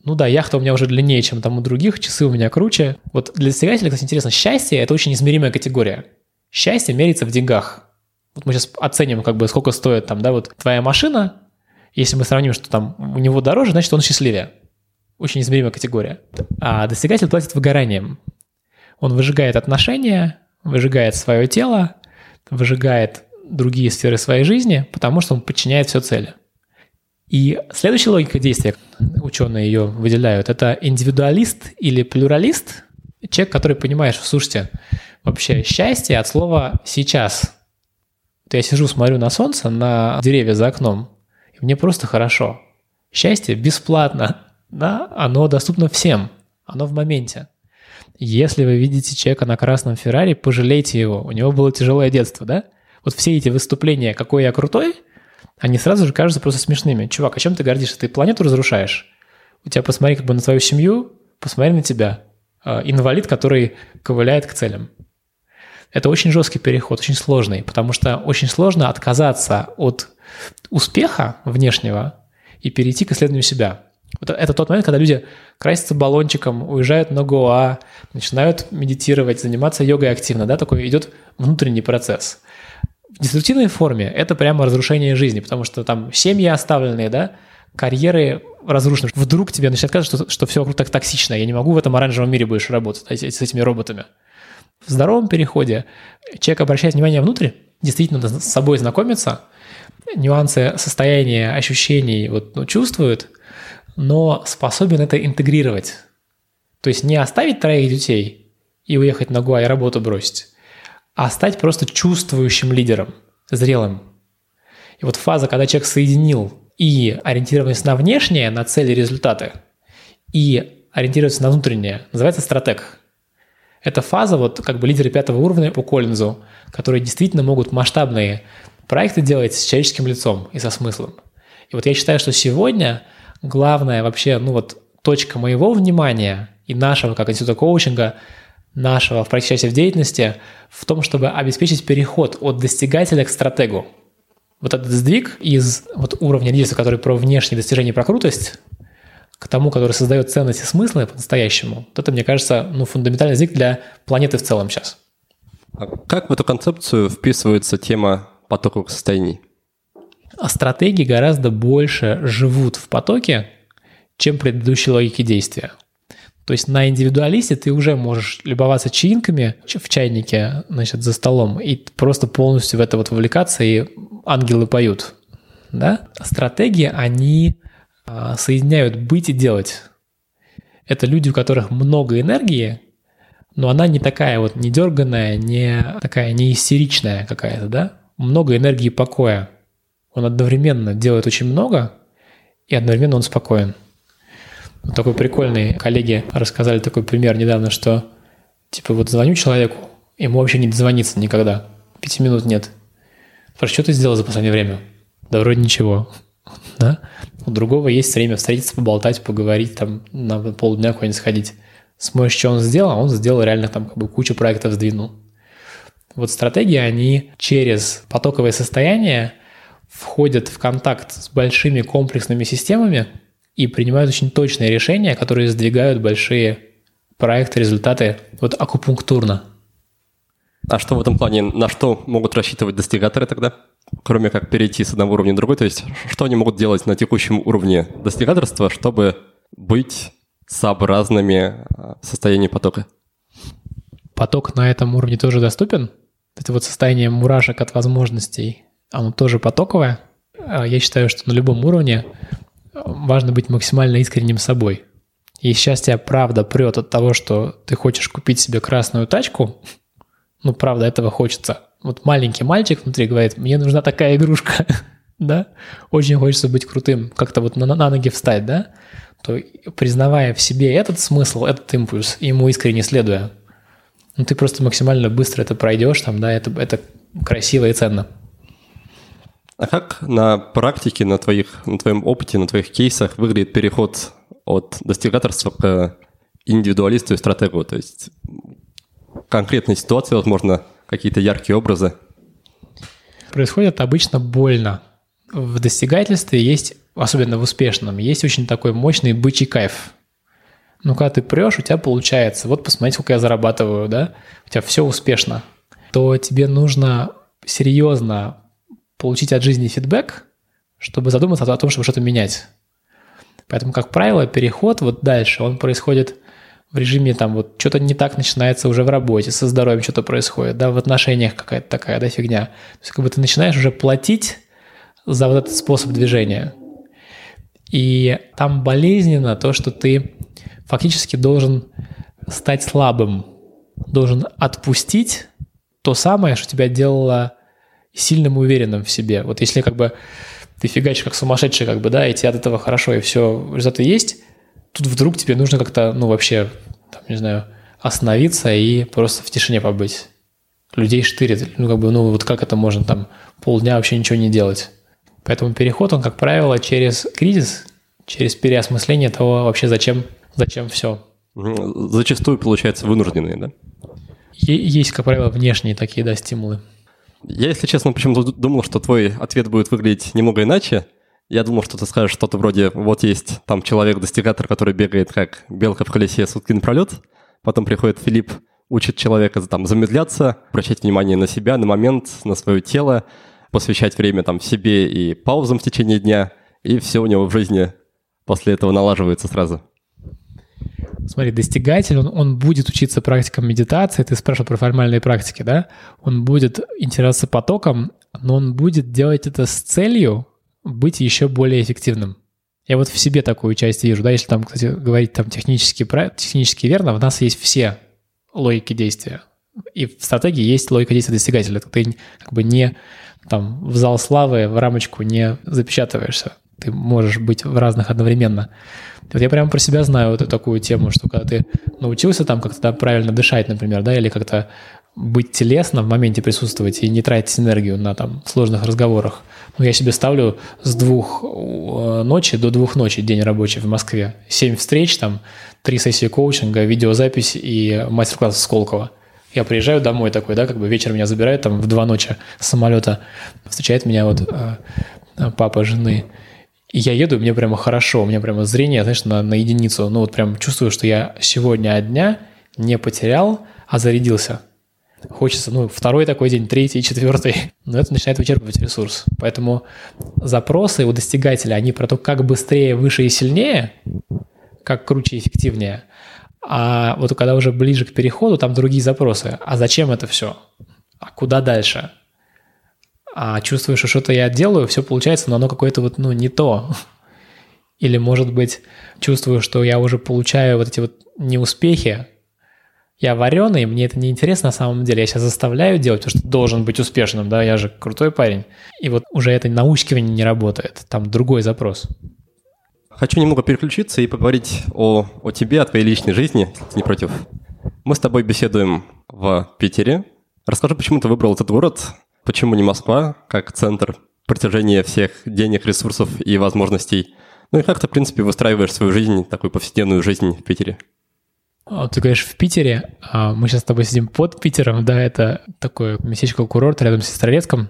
Ну да, яхта у меня уже длиннее, чем там у других, часы у меня круче. Вот для достигателя, кстати, интересно, счастье – это очень измеримая категория. Счастье меряется в деньгах. Вот мы сейчас оценим, как бы, сколько стоит там, да, вот твоя машина. Если мы сравним, что там у него дороже, значит, он счастливее. Очень измеримая категория. А достигатель платит выгоранием. Он выжигает отношения, выжигает свое тело, выжигает другие сферы своей жизни, потому что он подчиняет все цели. И следующая логика действия, ученые ее выделяют, это индивидуалист или плюралист, человек, который понимает, что, слушайте, вообще счастье от слова «сейчас». То я сижу, смотрю на солнце, на деревья за окном, и мне просто хорошо. Счастье бесплатно, да, оно доступно всем, оно в моменте. Если вы видите человека на красном Феррари, пожалейте его, у него было тяжелое детство, да? Вот все эти выступления, какой я крутой – они сразу же кажутся просто смешными. Чувак, а чем ты гордишься? Ты планету разрушаешь? У тебя посмотри как бы на твою семью, посмотри на тебя. Э, инвалид, который ковыляет к целям. Это очень жесткий переход, очень сложный, потому что очень сложно отказаться от успеха внешнего и перейти к исследованию себя. Вот это тот момент, когда люди красятся баллончиком, уезжают на Гоа, начинают медитировать, заниматься йогой активно, да, такой идет внутренний процесс. В деструктивной форме это прямо разрушение жизни, потому что там семьи оставленные, да, карьеры разрушены. Вдруг тебе начинает казаться, что, что все вокруг так токсично, я не могу в этом оранжевом мире больше работать с этими роботами. В здоровом переходе человек обращает внимание внутрь, действительно с собой знакомится, нюансы состояния, ощущений вот, ну, чувствует, но способен это интегрировать. То есть не оставить троих детей и уехать на Гуа и работу бросить, а стать просто чувствующим лидером, зрелым. И вот фаза, когда человек соединил и ориентированность на внешнее, на цели и результаты, и ориентироваться на внутреннее, называется стратег. Это фаза, вот как бы лидеры пятого уровня по Коллинзу, которые действительно могут масштабные проекты делать с человеческим лицом и со смыслом. И вот я считаю, что сегодня главная вообще, ну вот точка моего внимания и нашего, как института коучинга, нашего в практической деятельности в том, чтобы обеспечить переход от достигателя к стратегу – вот этот сдвиг из вот уровня лидерства, который про внешние достижения про крутость, к тому, который создает ценности смысла по-настоящему, вот это, мне кажется, ну, фундаментальный сдвиг для планеты в целом сейчас. А как в эту концепцию вписывается тема потоковых состояний? А стратегии гораздо больше живут в потоке, чем предыдущие логики действия. То есть на индивидуалисте ты уже можешь любоваться чаинками в чайнике, значит, за столом, и просто полностью в это вот вовлекаться, и ангелы поют. Да? Стратегии, они а, соединяют быть и делать. Это люди, у которых много энергии, но она не такая вот не дерганная, не такая не истеричная какая-то, да? Много энергии покоя. Он одновременно делает очень много, и одновременно он спокоен. Вот такой прикольный коллеги рассказали такой пример недавно, что типа вот звоню человеку, ему вообще не дозвониться никогда. Пяти минут нет. Спрашиваю, что ты сделал за последнее время? Да вроде ничего. [LAUGHS] Да? У другого есть время встретиться, поболтать, поговорить, там на полдня куда-нибудь сходить. Смотришь, что он сделал, а он сделал реально там как бы кучу проектов сдвинул. Вот стратегии, они через потоковое состояние входят в контакт с большими комплексными системами – и принимают очень точные решения, которые сдвигают большие проекты, результаты вот акупунктурно. А что в этом плане, на что могут рассчитывать достигаторы тогда? Кроме как перейти с одного уровня в другой, то есть что они могут делать на текущем уровне достигаторства, чтобы быть сообразными а, состоянию потока? Поток на этом уровне тоже доступен? Это вот состояние мурашек от возможностей, оно тоже потоковое? А я считаю, что на любом уровне важно быть максимально искренним собой. И сейчас тебя правда прет от того, что ты хочешь купить себе красную тачку, ну, правда, этого хочется. Вот маленький мальчик внутри говорит, мне нужна такая игрушка, [LAUGHS] да, очень хочется быть крутым, как-то вот на, на ноги встать, да, то признавая в себе этот смысл, этот импульс, ему искренне следуя, ну, ты просто максимально быстро это пройдешь, там, да, это, это красиво и ценно. А как на практике, на, твоих, на твоем опыте, на твоих кейсах выглядит переход от достигаторства к индивидуалисту и стратегу? То есть конкретные ситуации, возможно, какие-то яркие образы? Происходит обычно больно. В достигательстве есть, особенно в успешном, есть очень такой мощный бычий кайф. Ну, когда ты прешь, у тебя получается. Вот посмотри, сколько я зарабатываю, да? У тебя все успешно. То тебе нужно серьезно получить от жизни фидбэк, чтобы задуматься о том, чтобы что-то менять. Поэтому, как правило, переход вот дальше, он происходит в режиме там вот что-то не так начинается уже в работе, со здоровьем что-то происходит, да, в отношениях какая-то такая, да, фигня. То есть как бы ты начинаешь уже платить за вот этот способ движения. И там болезненно то, что ты фактически должен стать слабым, должен отпустить то самое, что тебя делало сильным и уверенным в себе. Вот если как бы ты фигачишь как сумасшедший, как бы, да, и тебе от этого хорошо, и все, результаты есть, тут вдруг тебе нужно как-то, ну, вообще, там, не знаю, остановиться и просто в тишине побыть. Людей штырит. Ну, как бы, ну, вот как это можно там полдня вообще ничего не делать. Поэтому переход, он, как правило, через кризис, через переосмысление того вообще, зачем, зачем все. Зачастую, получается, вынужденные, да? Есть, как правило, внешние такие, да, стимулы. Я, если честно, почему-то думал, что твой ответ будет выглядеть немного иначе. Я думал, что ты скажешь что-то вроде, вот есть там человек-достигатор, который бегает как белка в колесе сутки напролет, потом приходит Филипп, учит человека там замедляться, обращать внимание на себя, на момент, на свое тело, посвящать время там себе и паузам в течение дня, и все у него в жизни после этого налаживается сразу. Смотри, достигатель, он, он будет учиться практикам медитации, ты спрашивал про формальные практики, да? Он будет интересоваться потоком, но он будет делать это с целью быть еще более эффективным. Я вот в себе такую часть вижу, да, если там, кстати, говорить там технически, технически верно, в нас есть все логики действия. И в стратегии есть логика действия достигателя. Ты как бы не там в зал славы, в рамочку не запечатываешься. Ты можешь быть в разных одновременно. Вот я прямо про себя знаю вот эту такую тему, что когда ты научился там как-то правильно дышать, например, да, или как-то быть телесно в моменте присутствовать и не тратить энергию на там сложных разговорах. Ну, я себе ставлю с двух э, ночи до двух ночи день рабочий в Москве. Семь встреч, там, три сессии коучинга, видеозапись и мастер-класс Сколково. Я приезжаю домой такой, да, как бы вечером меня забирают там в два ночи с самолета. Встречает меня вот э, папа жены. И я еду, мне прямо хорошо, у меня прямо зрение, знаешь, на, на единицу. Ну вот прям чувствую, что я сегодня от дня не потерял, а зарядился. Хочется, ну, второй такой день, третий, четвертый. [LAUGHS] Но это начинает вычерпывать ресурс. Поэтому запросы у достигателя, они про то, как быстрее, выше и сильнее, как круче и эффективнее. А вот когда уже ближе к переходу, там другие запросы. А зачем это все? А куда дальше? А чувствую, что что-то я делаю, все получается, но оно какое-то вот, ну, не то. Или, может быть, чувствую, что я уже получаю вот эти вот неуспехи, я вареный, мне это не интересно на самом деле, я сейчас заставляю делать, потому что должен быть успешным, да, я же крутой парень. И вот уже это научкивание не работает, там другой запрос. Хочу немного переключиться и поговорить о, о тебе, о твоей личной жизни, если ты не против. Мы с тобой беседуем в Питере. Расскажи, почему ты выбрал этот город, почему не Москва, как центр притяжения всех денег, ресурсов и возможностей. Ну и как ты, в принципе, выстраиваешь свою жизнь, такую повседневную жизнь в Питере? А, ты говоришь, в Питере. А, мы сейчас с тобой сидим под Питером, да, это такой местечко-курорт рядом с Сестрорецком.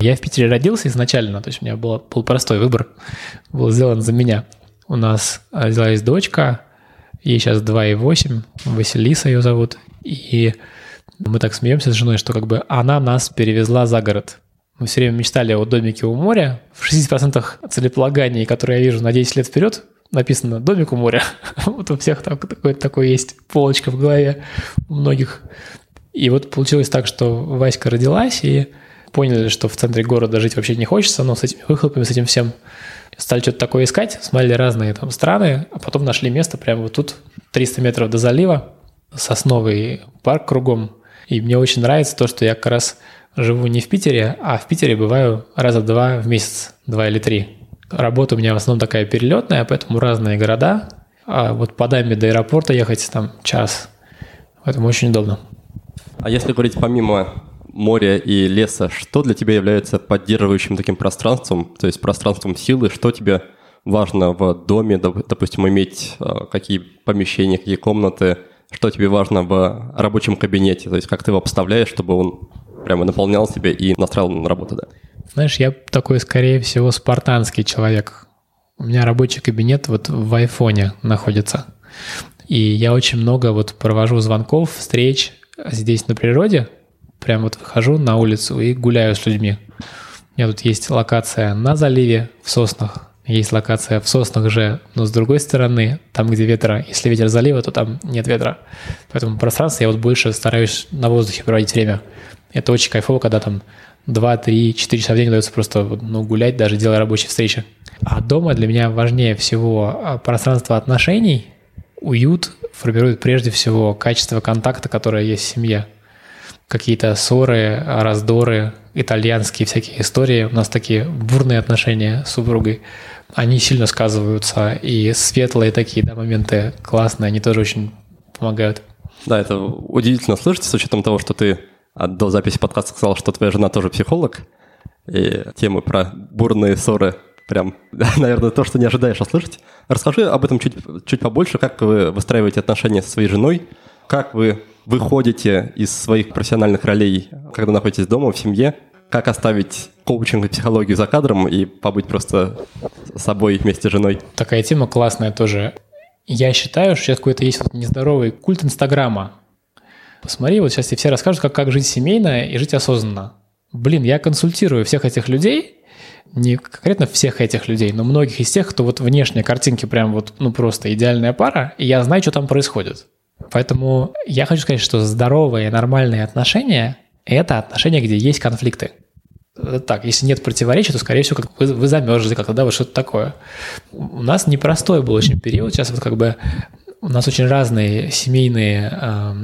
Я в Питере родился изначально, то есть у меня был, был простой выбор, был сделан за меня. У нас родилась дочка, ей сейчас 2,8, Василиса ее зовут, и мы так смеемся с женой, что как бы она нас перевезла за город. Мы все время мечтали о домике у моря. В 60% целеполаганий, которые я вижу на 10 лет вперед, написано «домик у моря». [LAUGHS] вот у всех там такое, такое есть полочка в голове у многих. И вот получилось так, что Васька родилась, и поняли, что в центре города жить вообще не хочется, но с этими выхлопами, с этим всем стали что-то такое искать, смотрели разные там страны, а потом нашли место прямо вот тут, 300 метров до залива, сосновый парк кругом. И мне очень нравится то, что я как раз живу не в Питере, а в Питере бываю раза два в месяц, два или три. Работа у меня в основном такая перелетная, поэтому разные города. А вот по даме до аэропорта ехать там час. Поэтому очень удобно. А если говорить помимо моря и леса, что для тебя является поддерживающим таким пространством, то есть пространством силы, что тебе важно в доме, допустим, иметь а, какие помещения, какие комнаты, что тебе важно в рабочем кабинете, то есть как ты его обставляешь, чтобы он прямо наполнял тебя и настраивал на работу, да? Знаешь, я такой, скорее всего, спартанский человек. У меня рабочий кабинет вот в айфоне находится. И я очень много вот провожу звонков, встреч здесь на природе. Прям вот выхожу на улицу и гуляю с людьми. У меня тут есть локация на заливе в Соснах, есть локация в Соснах же, но с другой стороны, там, где ветра, если ветер залива, то там нет ветра. Поэтому пространство я вот больше стараюсь на воздухе проводить время. Это очень кайфово, когда там 2, 3, 4 часа в день удается просто ну, гулять, даже делая рабочие встречи. А дома для меня важнее всего а, пространство отношений, уют формирует прежде всего качество контакта, которое есть в семье. Какие-то ссоры, раздоры, итальянские всякие истории. У нас такие бурные отношения с супругой. Они сильно сказываются, и светлые такие да, моменты классные, они тоже очень помогают. Да, это удивительно слышать, с учетом того, что ты до записи подкаста сказал, что твоя жена тоже психолог, и темы про бурные ссоры прям, [LAUGHS] наверное, то, что не ожидаешь услышать. Расскажи об этом чуть, чуть побольше, как вы выстраиваете отношения со своей женой, как вы выходите из своих профессиональных ролей, когда находитесь дома, в семье, как оставить коучинг и психологию за кадром и побыть просто собой вместе с женой. Такая тема классная тоже. Я считаю, что сейчас какой-то есть вот нездоровый культ Инстаграма. Посмотри, вот сейчас тебе все расскажут, как, как жить семейно и жить осознанно. Блин, я консультирую всех этих людей, не конкретно всех этих людей, но многих из тех, кто вот внешние картинки прям вот, ну просто идеальная пара, и я знаю, что там происходит. Поэтому я хочу сказать, что здоровые, нормальные отношения – это отношения, где есть конфликты. Так, если нет противоречия, то, скорее всего, как вы, вы замерзли как-то, да, вот что-то такое. У нас непростой был очень период, сейчас вот как бы у нас очень разные семейные э,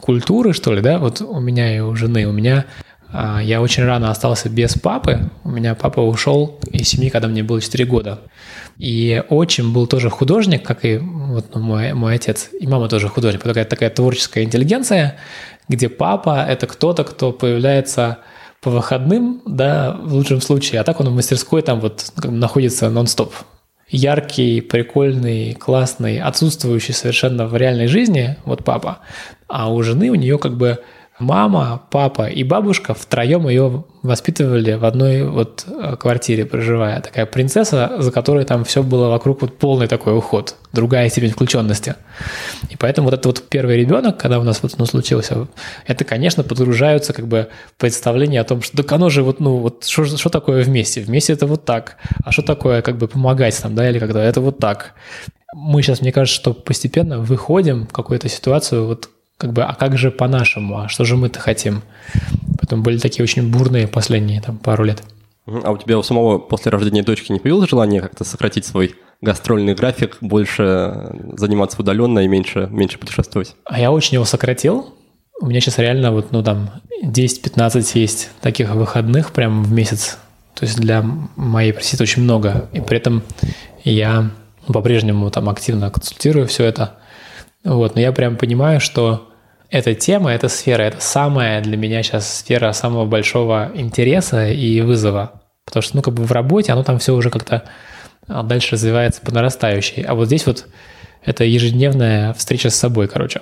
культуры, что ли, да, вот у меня и у жены, у меня э, я очень рано остался без папы, у меня папа ушел из семьи, когда мне было 4 года. И отчим был тоже художник, как и вот ну, мой, мой отец, и мама тоже художник. Такая, такая творческая интеллигенция, где папа – это кто-то, кто появляется по выходным, да, в лучшем случае, а так он в мастерской там вот находится нон-стоп. Яркий, прикольный, классный, отсутствующий совершенно в реальной жизни, вот папа. А у жены у нее как бы мама, папа и бабушка втроем ее воспитывали в одной вот э, квартире, проживая. Такая принцесса, за которой там все было вокруг вот полный такой уход, другая степень включенности. И поэтому вот этот вот первый ребенок, когда у нас вот ну, случился, это, конечно, подгружаются как бы представления о том, что так оно же вот, ну, вот что, что такое вместе? Вместе это вот так. А что такое как бы помогать там, да, или когда это вот так? Мы сейчас, мне кажется, что постепенно выходим в какую-то ситуацию, вот как бы, а как же по-нашему, а что же мы-то хотим? Поэтому были такие очень бурные последние там пару лет. А у тебя у самого после рождения дочки не появилось желание как-то сократить свой гастрольный график, больше заниматься удаленно и меньше, меньше путешествовать? А я очень его сократил. У меня сейчас реально вот, ну там, 10-15 есть таких выходных прям в месяц. То есть для моей профессии очень много. И при этом я по-прежнему там активно консультирую все это. Вот, но я прям понимаю, что эта тема, эта сфера, это самая для меня сейчас сфера самого большого интереса и вызова. Потому что, ну, как бы в работе оно там все уже как-то а, дальше развивается по нарастающей. А вот здесь вот это ежедневная встреча с собой, короче.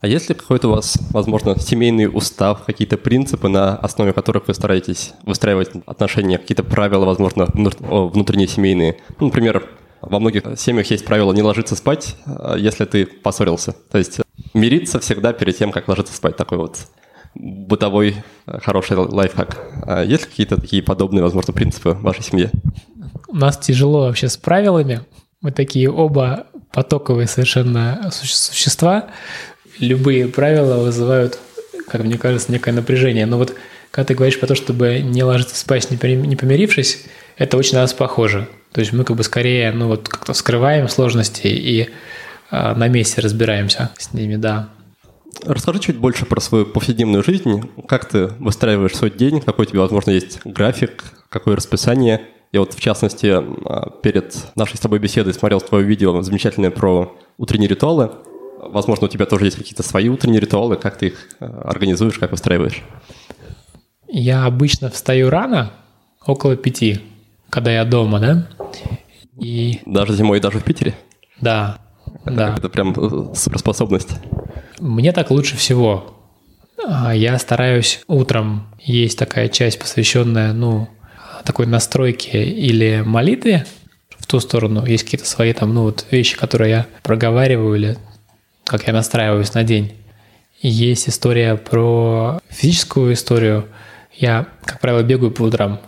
А есть ли какой-то у вас, возможно, семейный устав, какие-то принципы, на основе которых вы стараетесь выстраивать отношения, какие-то правила, возможно, внутренние семейные? Ну, например, во многих семьях есть правило не ложиться спать, э, если ты поссорился. То есть мириться всегда перед тем, как ложиться спать. Такой вот бытовой э, хороший лайфхак. А есть какие-то такие подобные, возможно, принципы в вашей семье? У нас тяжело вообще с правилами. Мы такие оба потоковые совершенно существа. Любые правила вызывают, как мне кажется, некое напряжение. Но вот когда ты говоришь про то, чтобы не ложиться спать, не помирившись, это очень на нас похоже. То есть мы как бы скорее, ну вот как-то скрываем сложности и э, на месте разбираемся с ними, да. Расскажи чуть больше про свою повседневную жизнь. Как ты выстраиваешь свой день? Какой у тебя, возможно, есть график? Какое расписание? Я вот, в частности, а, перед нашей с тобой беседой смотрел твое видео замечательное про утренние ритуалы. Возможно, у тебя тоже есть какие-то свои утренние ритуалы. Как ты их а, организуешь, как выстраиваешь? Я обычно встаю рано, около пяти когда я дома, да? И... Даже зимой, даже в Питере? Да, да. Это прям э, суперспособность. Мне так лучше всего. А, я стараюсь утром, есть такая часть, посвященная, ну, такой настройке или молитве в ту сторону. Есть какие-то свои там, ну, вот вещи, которые я проговариваю или как я настраиваюсь на день. Есть история про физическую историю. Я, как правило, бегаю по утрам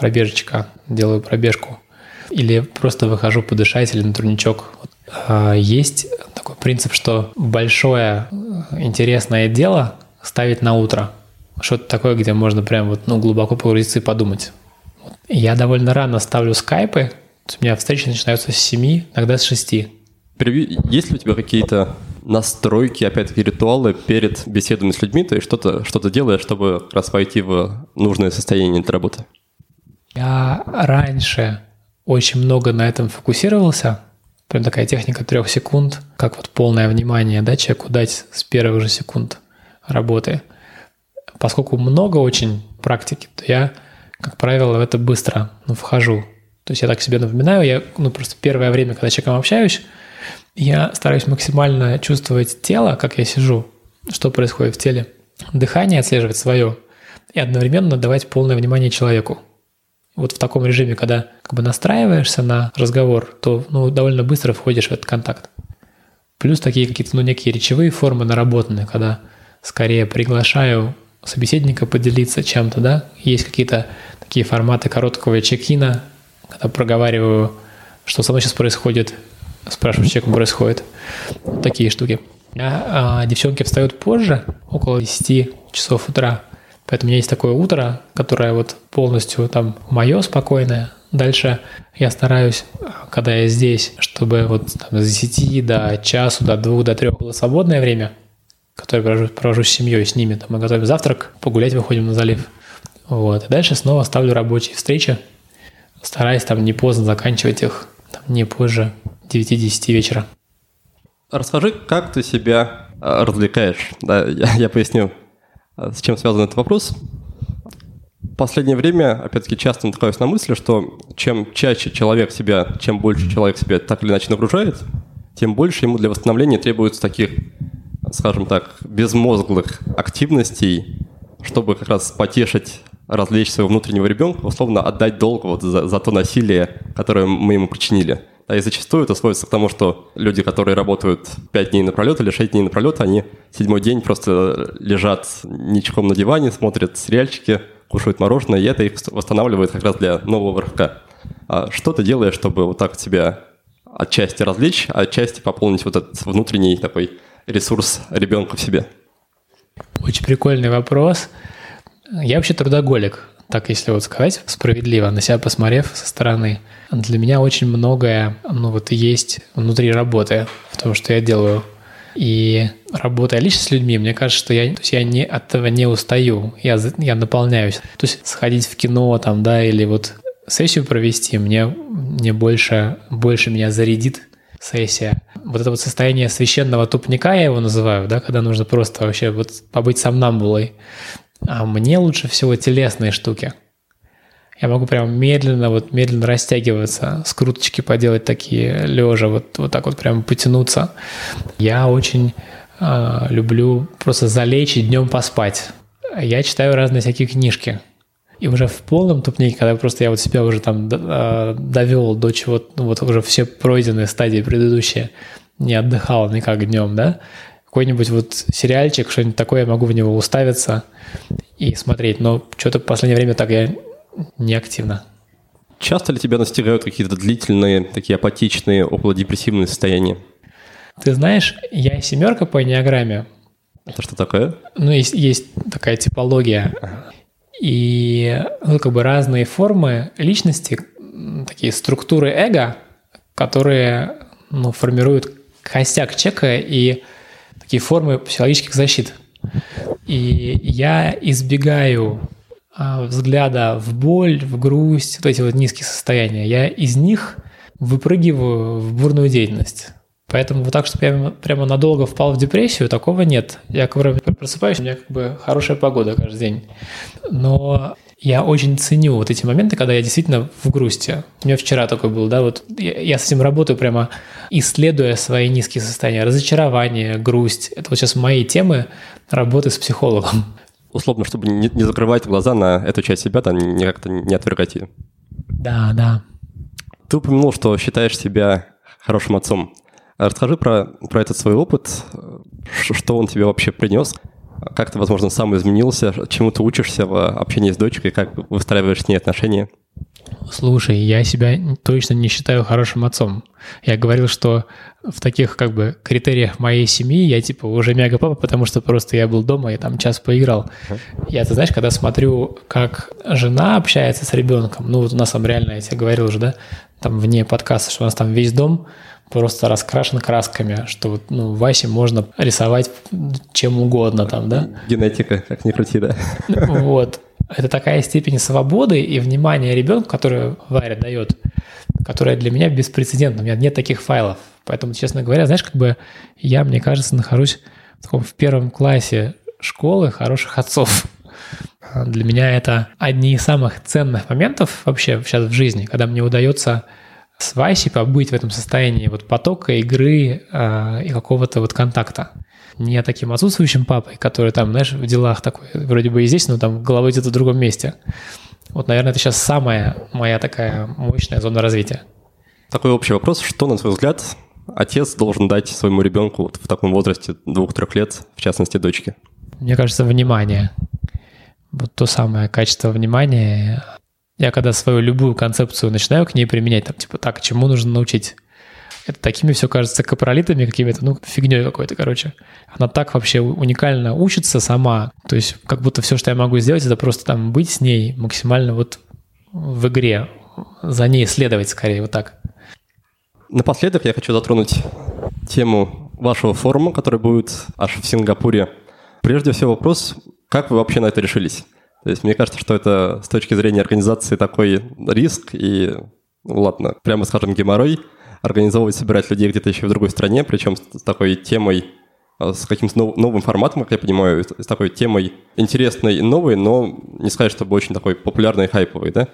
пробежечка, делаю пробежку. Или просто выхожу подышать или на турничок. А, есть такой принцип, что большое интересное дело ставить на утро. Что-то такое, где можно прям вот, ну, глубоко погрузиться и подумать. Я довольно рано ставлю скайпы. У меня встречи начинаются с 7, иногда с 6. Есть ли у тебя какие-то настройки, опять-таки, ритуалы перед беседами с людьми? То есть что-то что делаешь, чтобы раз войти в нужное состояние для работы? Я раньше очень много на этом фокусировался. Прям такая техника трех секунд, как вот полное внимание да, человеку дать с первых же секунд работы. Поскольку много очень практики, то я, как правило, в это быстро ну, вхожу. То есть я так себе напоминаю, я ну, просто первое время, когда с человеком общаюсь, я стараюсь максимально чувствовать тело, как я сижу, что происходит в теле. Дыхание отслеживать свое – и одновременно давать полное внимание человеку. Вот в таком режиме, когда как бы настраиваешься на разговор, то ну, довольно быстро входишь в этот контакт. Плюс такие какие-то ну, некие речевые формы наработанные, когда скорее приглашаю собеседника поделиться чем-то, да. Есть какие-то такие форматы короткого чекина, когда проговариваю, что со мной сейчас происходит, спрашиваю, что человеком происходит. Вот такие штуки. А, а девчонки встают позже, около 10 часов утра. Поэтому у меня есть такое утро, которое вот полностью там мое спокойное. Дальше я стараюсь, когда я здесь, чтобы вот там, с 10 до часу, до 2, до 3 было свободное время, которое провожу, провожу с семьей, с ними. Там мы готовим завтрак, погулять выходим на залив. Вот. И дальше снова ставлю рабочие встречи, стараясь там не поздно заканчивать их, там, не позже 9-10 вечера. Расскажи, как ты себя а, развлекаешь? Да, я, я поясню, с чем связан этот вопрос. В последнее время, опять-таки, часто натыкаюсь на мысли, что чем чаще человек себя, чем больше человек себя так или иначе нагружает, тем больше ему для восстановления требуется таких, скажем так, безмозглых активностей, чтобы как раз потешить, развлечь своего внутреннего ребенка, условно отдать долг вот за, за то насилие, которое мы ему причинили. А и зачастую это сводится к тому, что люди, которые работают 5 дней напролет или 6 дней напролет, они седьмой день просто лежат ничком на диване, смотрят сериальчики, кушают мороженое, и это их восстанавливает как раз для нового рывка. А что ты делаешь, чтобы вот так себя отчасти развлечь, а отчасти пополнить вот этот внутренний такой ресурс ребенка в себе? Очень прикольный вопрос. Я вообще трудоголик так если вот сказать справедливо, на себя посмотрев со стороны, для меня очень многое, ну вот есть внутри работы в том, что я делаю. И работая лично с людьми, мне кажется, что я, то есть я не, от этого не устаю, я, я наполняюсь. То есть сходить в кино там, да, или вот сессию провести, мне, мне больше, больше меня зарядит сессия. Вот это вот состояние священного тупника, я его называю, да, когда нужно просто вообще вот побыть сомнамбулой. А мне лучше всего телесные штуки. Я могу прям медленно, вот медленно растягиваться, скруточки поделать такие, лежа, вот, вот так вот прям потянуться. Я очень э, люблю просто залечь и днем поспать. Я читаю разные всякие книжки. И уже в полном тупнике, когда просто я вот себя уже там э, довел до чего, ну вот уже все пройденные стадии предыдущие, не отдыхал никак днем, да, какой-нибудь вот сериальчик, что-нибудь такое, я могу в него уставиться и смотреть. Но что-то в последнее время так я не активно. Часто ли тебя настигают какие-то длительные, такие апатичные, околодепрессивные состояния? Ты знаешь, я семерка по энеограмме. Это что такое? Ну, есть, есть такая типология. И ну, как бы разные формы личности, такие структуры эго, которые ну, формируют костяк человека и такие формы психологических защит. И я избегаю взгляда в боль, в грусть, вот эти вот низкие состояния. Я из них выпрыгиваю в бурную деятельность. Поэтому вот так, что я прямо надолго впал в депрессию, такого нет. Я когда просыпаюсь, у меня как бы хорошая погода каждый день. Но я очень ценю вот эти моменты, когда я действительно в грусти. У меня вчера такой был, да, вот я, я с этим работаю прямо исследуя свои низкие состояния, разочарование, грусть. Это вот сейчас мои темы работы с психологом. Условно, чтобы не, не закрывать глаза на эту часть себя, там не как-то не отвергать ее. Да, да. Ты упомянул, что считаешь себя хорошим отцом. Расскажи про, про этот свой опыт, что он тебе вообще принес, как ты, возможно, сам изменился, чему ты учишься в общении с дочкой, как выстраиваешь с ней отношения? Слушай, я себя точно не считаю хорошим отцом. Я говорил, что в таких как бы критериях моей семьи я типа уже мега папа, потому что просто я был дома и там час поиграл. Я, ты знаешь, когда смотрю, как жена общается с ребенком, ну вот у нас там реально, я тебе говорил уже, да, там вне подкаста, что у нас там весь дом просто раскрашен красками, что вот, ну, Васе можно рисовать чем угодно там, да? Генетика, как ни крути, да. Вот. Это такая степень свободы и внимания ребенку, которую Варя дает, которая для меня беспрецедентна. У меня нет таких файлов. Поэтому, честно говоря, знаешь, как бы я, мне кажется, нахожусь в таком в первом классе школы хороших отцов. Для меня это одни из самых ценных моментов вообще сейчас в жизни, когда мне удается с Васей побыть в этом состоянии вот потока игры э, и какого-то вот контакта. Не таким отсутствующим папой, который там, знаешь, в делах такой, вроде бы и здесь, но там головой где-то в другом месте. Вот, наверное, это сейчас самая моя такая мощная зона развития. Такой общий вопрос. Что, на твой взгляд, отец должен дать своему ребенку вот в таком возрасте двух-трех лет, в частности, дочке? Мне кажется, внимание. Вот то самое качество внимания. Я когда свою любую концепцию начинаю к ней применять, там, типа, так, чему нужно научить? Это такими все кажется капролитами какими-то, ну, фигней какой-то, короче. Она так вообще уникально учится сама. То есть как будто все, что я могу сделать, это просто там быть с ней максимально вот в игре, за ней следовать скорее, вот так. Напоследок я хочу затронуть тему вашего форума, который будет аж в Сингапуре. Прежде всего вопрос, как вы вообще на это решились? То есть мне кажется, что это с точки зрения организации такой риск и, ну ладно, прямо скажем, геморрой, организовывать, собирать людей где-то еще в другой стране, причем с такой темой, а, с каким-то новым форматом, как я понимаю, с такой темой интересной и новой, но не сказать, чтобы очень такой популярной и хайповой, да?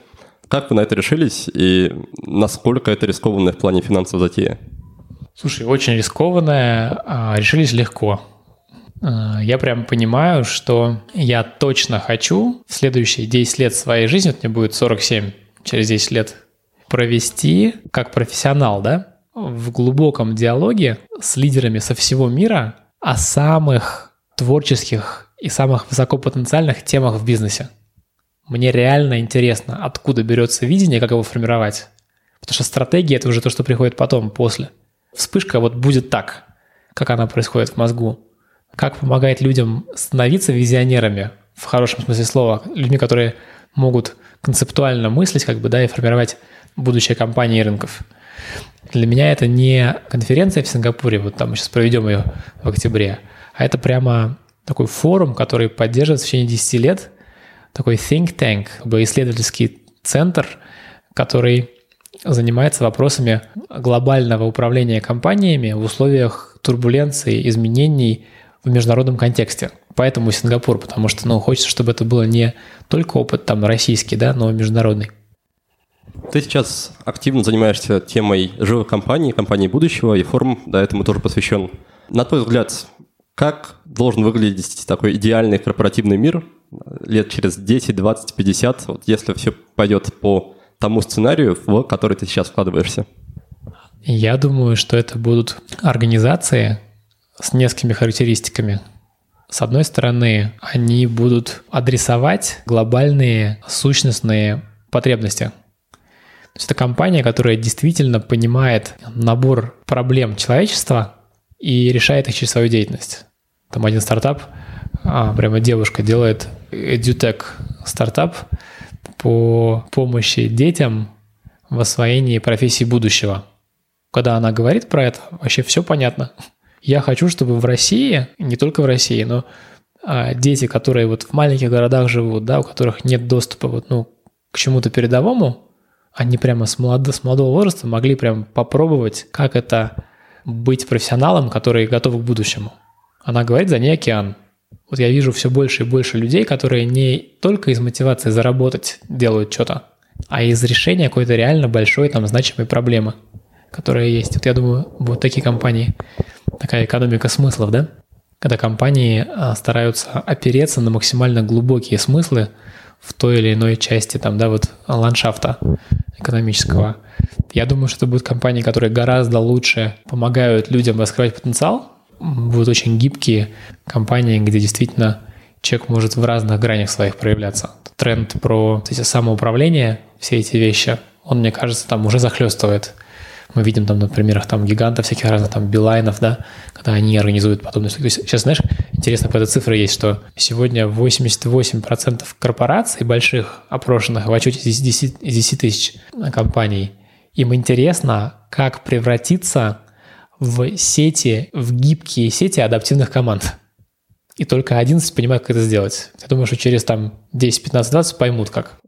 Как вы на это решились и насколько это рискованное в плане финансовой затея? Слушай, очень рискованное, а, решились легко. А, я прям понимаю, что я точно хочу в следующие 10 лет своей жизни, вот мне будет 47 через 10 лет, провести как профессионал, да, в глубоком диалоге с лидерами со всего мира о самых творческих и самых высокопотенциальных темах в бизнесе. Мне реально интересно, откуда берется видение, как его формировать. Потому что стратегия – это уже то, что приходит потом, после. Вспышка вот будет так, как она происходит в мозгу. Как помогает людям становиться визионерами, в хорошем смысле слова, людьми, которые могут концептуально мыслить, как бы, да, и формировать будущее компании и рынков. Для меня это не конференция в Сингапуре, вот там мы сейчас проведем ее в октябре, а это прямо такой форум, который поддерживает в течение 10 лет такой think tank, бы исследовательский центр, который занимается вопросами глобального управления компаниями в условиях турбуленции, изменений в международном контексте. Поэтому Сингапур, потому что ну, хочется, чтобы это было не только опыт там российский, да, но и международный. Ты сейчас активно занимаешься темой живых компаний, компаний будущего, и форум да, этому тоже посвящен. На твой взгляд, как должен выглядеть такой идеальный корпоративный мир лет через 10, 20, 50, вот если все пойдет по тому сценарию, в который ты сейчас вкладываешься? Я думаю, что это будут организации с несколькими характеристиками. С одной стороны, они будут адресовать глобальные сущностные потребности. То есть это компания, которая действительно понимает набор проблем человечества и решает их через свою деятельность. Там один стартап а, прямо девушка делает edutech стартап по помощи детям в освоении профессии будущего. Когда она говорит про это, вообще все понятно. Я хочу, чтобы в России, не только в России, но а, дети, которые вот в маленьких городах живут, да, у которых нет доступа вот, ну, к чему-то передовому, они прямо с, молод... с молодого возраста могли прям попробовать, как это быть профессионалом, который готов к будущему. Она говорит, за ней океан. Вот я вижу все больше и больше людей, которые не только из мотивации заработать делают что-то, а из решения какой-то реально большой, там, значимой проблемы, которая есть. Вот я думаю, вот такие компании, такая экономика смыслов, да? Когда компании а, стараются опереться на максимально глубокие смыслы в той или иной части, там, да, вот ландшафта экономического. Я думаю, что это будут компании, которые гораздо лучше помогают людям раскрывать потенциал, будут очень гибкие компании, где действительно человек может в разных гранях своих проявляться. Тренд про эти самоуправление, все эти вещи, он, мне кажется, там уже захлестывает. Мы видим там на примерах там гигантов всяких разных, там билайнов, да, когда они организуют подобные штуки. Сейчас, знаешь, интересно, этой цифре есть, что сегодня 88% корпораций больших, опрошенных в отчете из 10, из 10 тысяч компаний, им интересно, как превратиться в сети, в гибкие сети адаптивных команд. И только 11 понимают, как это сделать. Я думаю, что через там 10, 15, 20 поймут, как.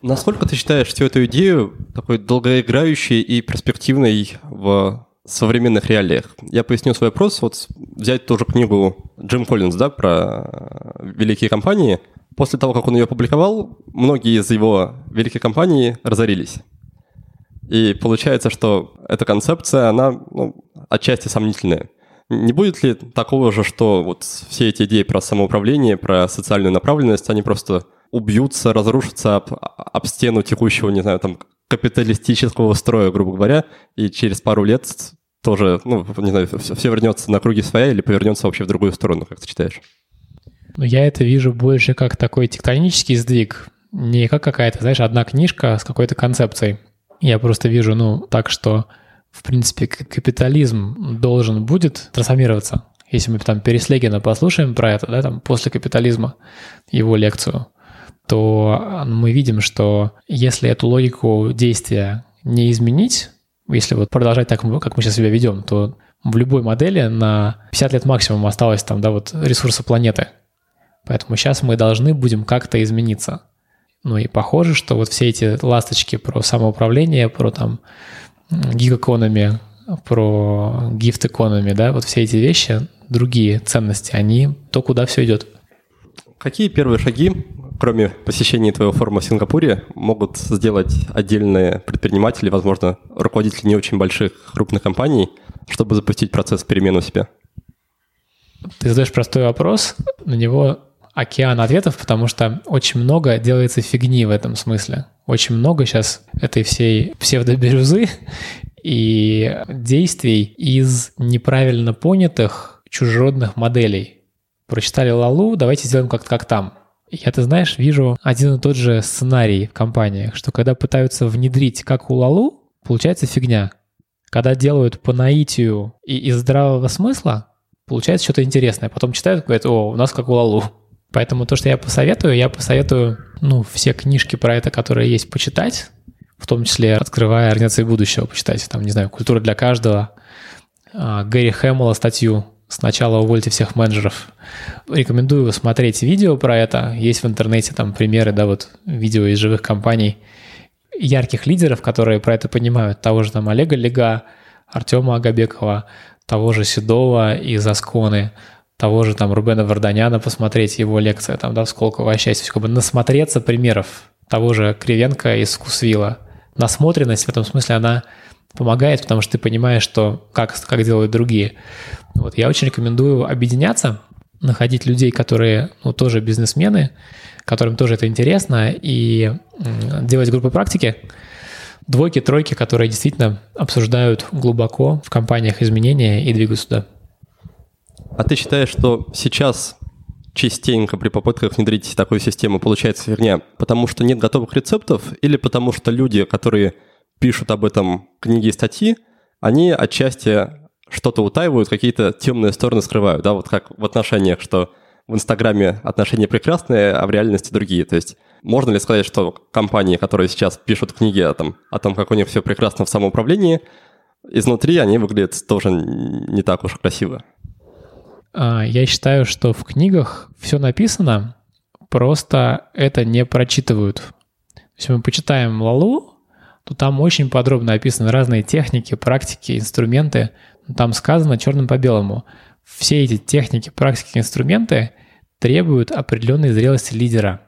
Насколько ты считаешь всю эту идею такой долгоиграющей и перспективной в современных реалиях? Я поясню свой вопрос. Вот взять тоже книгу Джим Коллинз, да, про великие компании. После того, как он ее опубликовал, многие из его великих компаний разорились. И получается, что эта концепция, она ну, отчасти сомнительная. Не будет ли такого же, что вот все эти идеи про самоуправление, про социальную направленность, они просто убьются, разрушатся об, об стену текущего, не знаю, там, капиталистического строя, грубо говоря, и через пару лет тоже, ну, не знаю, все, все вернется на круги своя или повернется вообще в другую сторону, как ты считаешь? Ну, я это вижу больше как такой тектонический сдвиг, не как какая-то, знаешь, одна книжка с какой-то концепцией. Я просто вижу, ну, так что в принципе, капитализм должен будет трансформироваться. Если мы там Переслегина послушаем про это, да, там после капитализма, его лекцию, то мы видим, что если эту логику действия не изменить, если вот продолжать так, как мы сейчас себя ведем, то в любой модели на 50 лет максимум осталось там, да, вот ресурсы планеты. Поэтому сейчас мы должны будем как-то измениться. Ну и похоже, что вот все эти ласточки про самоуправление, про там гиг-экономи, про гифт-экономи, да, вот все эти вещи, другие ценности, они то, куда все идет. Какие первые шаги, кроме посещения твоего форума в Сингапуре, могут сделать отдельные предприниматели, возможно, руководители не очень больших крупных компаний, чтобы запустить процесс перемен у себя? Ты задаешь простой вопрос, на него океан ответов, потому что очень много делается фигни в этом смысле. Очень много сейчас этой всей псевдобирюзы [LAUGHS] и действий из неправильно понятых чужеродных моделей. Прочитали Лалу, давайте сделаем как, как там. Я, ты знаешь, вижу один и тот же сценарий в компаниях, что когда пытаются внедрить как у Лалу, получается фигня. Когда делают по наитию и из здравого смысла, получается что-то интересное. Потом читают, говорят, о, у нас как у Лалу. Поэтому то, что я посоветую, я посоветую, ну, все книжки про это, которые есть, почитать, в том числе открывая организации будущего, почитать, там, не знаю, «Культура для каждого», а, Гэри Хэммела статью «Сначала увольте всех менеджеров». Рекомендую смотреть видео про это. Есть в интернете там примеры, да, вот видео из живых компаний, ярких лидеров, которые про это понимают. Того же там Олега Лега, Артема Агабекова, того же Седова из Асконы – того же там Рубена Варданяна посмотреть, его лекция там, да, в Сколково счастье, как бы насмотреться примеров того же Кривенко из Вкусвилла. Насмотренность в этом смысле, она помогает, потому что ты понимаешь, что как, как делают другие. Вот, я очень рекомендую объединяться, находить людей, которые ну, тоже бизнесмены, которым тоже это интересно, и делать группы практики, двойки, тройки, которые действительно обсуждают глубоко в компаниях изменения и двигают сюда. А ты считаешь, что сейчас частенько при попытках внедрить такую систему получается фигня, потому что нет готовых рецептов или потому что люди, которые пишут об этом книги и статьи, они отчасти что-то утаивают, какие-то темные стороны скрывают, да, вот как в отношениях, что в Инстаграме отношения прекрасные, а в реальности другие. То есть можно ли сказать, что компании, которые сейчас пишут книги о том, о том как у них все прекрасно в самоуправлении, изнутри они выглядят тоже не так уж красиво? А, я считаю, что в книгах все написано, просто это не прочитывают. Если мы почитаем Лалу, то там очень подробно описаны разные техники, практики, инструменты. Там сказано черным по белому. Все эти техники, практики, инструменты требуют определенной зрелости лидера.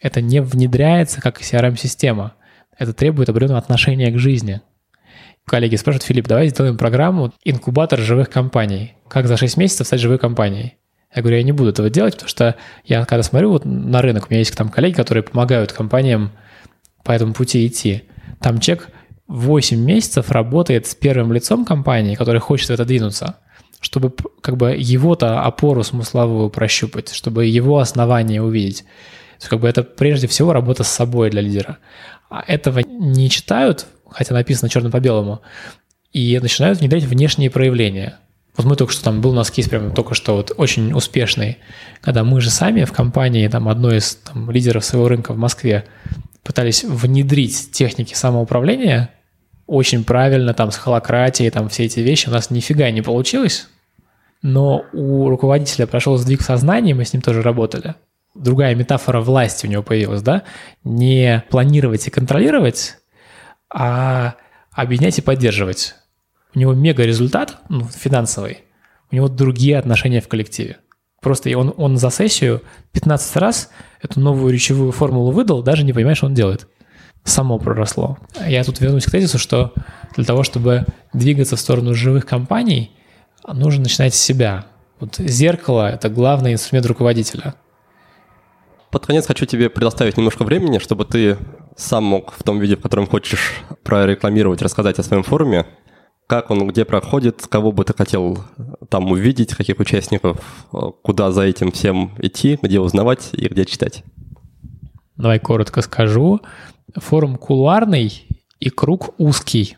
Это не внедряется как CRM-система. Это требует определенного отношения к жизни – коллеги спрашивают, Филипп, давай сделаем программу инкубатор живых компаний. Как за 6 месяцев стать живой компанией? Я говорю, я не буду этого делать, потому что я когда смотрю вот на рынок, у меня есть там коллеги, которые помогают компаниям по этому пути идти. Там человек 8 месяцев работает с первым лицом компании, который хочет в это двинуться, чтобы как бы его-то опору смысловую прощупать, чтобы его основание увидеть. То есть как бы это прежде всего работа с собой для лидера. А этого не читают хотя написано черным по белому, и начинают внедрять внешние проявления. Вот мы только что там был у нас кейс прямо только что вот очень успешный, когда мы же сами в компании, там одной из там, лидеров своего рынка в Москве пытались внедрить техники самоуправления очень правильно, там с холократией, там все эти вещи, у нас нифига не получилось, но у руководителя прошел сдвиг сознания, мы с ним тоже работали. Другая метафора власти у него появилась, да? Не планировать и контролировать, а объединять и поддерживать. У него мега результат ну, финансовый, у него другие отношения в коллективе. Просто он, он за сессию 15 раз эту новую речевую формулу выдал, даже не понимая, что он делает. само проросло. Я тут вернусь к тезису, что для того, чтобы двигаться в сторону живых компаний, нужно начинать с себя. Вот зеркало – это главный инструмент руководителя. Под конец хочу тебе предоставить немножко времени, чтобы ты сам мог в том виде, в котором хочешь прорекламировать, рассказать о своем форуме, как он, где проходит, кого бы ты хотел там увидеть, каких участников, куда за этим всем идти, где узнавать и где читать. Давай коротко скажу. Форум кулуарный и круг узкий.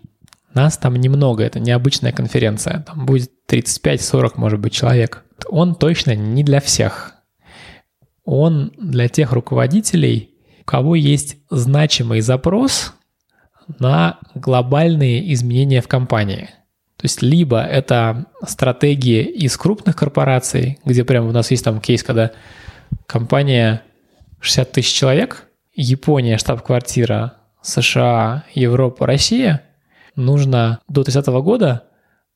Нас там немного, это необычная конференция. Там будет 35-40, может быть, человек. Он точно не для всех. Он для тех руководителей, у кого есть значимый запрос на глобальные изменения в компании. То есть либо это стратегии из крупных корпораций, где прямо у нас есть там кейс, когда компания 60 тысяч человек, Япония, штаб-квартира, США, Европа, Россия, нужно до 30 года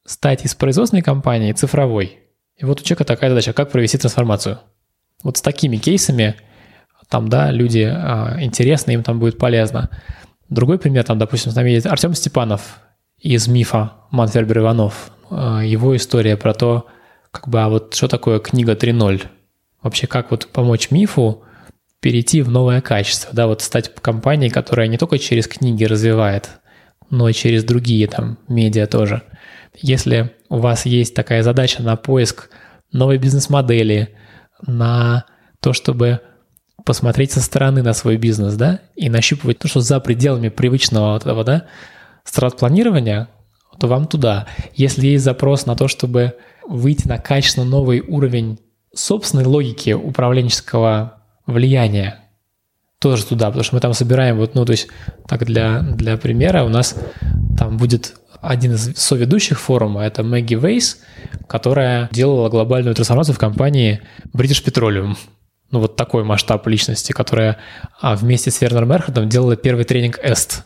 стать из производственной компании цифровой. И вот у человека такая задача, как провести трансформацию. Вот с такими кейсами там, да, люди а, интересны, им там будет полезно. Другой пример, там, допустим, с нами есть Артем Степанов из мифа Манфербер Иванов. А, его история про то, как бы, а вот что такое книга 3.0? Вообще, как вот помочь мифу перейти в новое качество, да, вот стать компанией, которая не только через книги развивает, но и через другие там медиа тоже. Если у вас есть такая задача на поиск новой бизнес-модели, на то, чтобы посмотреть со стороны на свой бизнес, да, и нащупывать то, что за пределами привычного вот этого, да, стратпланирования, то вам туда. Если есть запрос на то, чтобы выйти на качественно новый уровень собственной логики управленческого влияния, тоже туда, потому что мы там собираем вот, ну, то есть, так для, для примера, у нас там будет один из соведущих форума, это Мэгги Вейс, которая делала глобальную трансформацию в компании British Petroleum. Ну, вот такой масштаб личности, которая а, вместе с Вернером Эрхардом делала первый тренинг EST.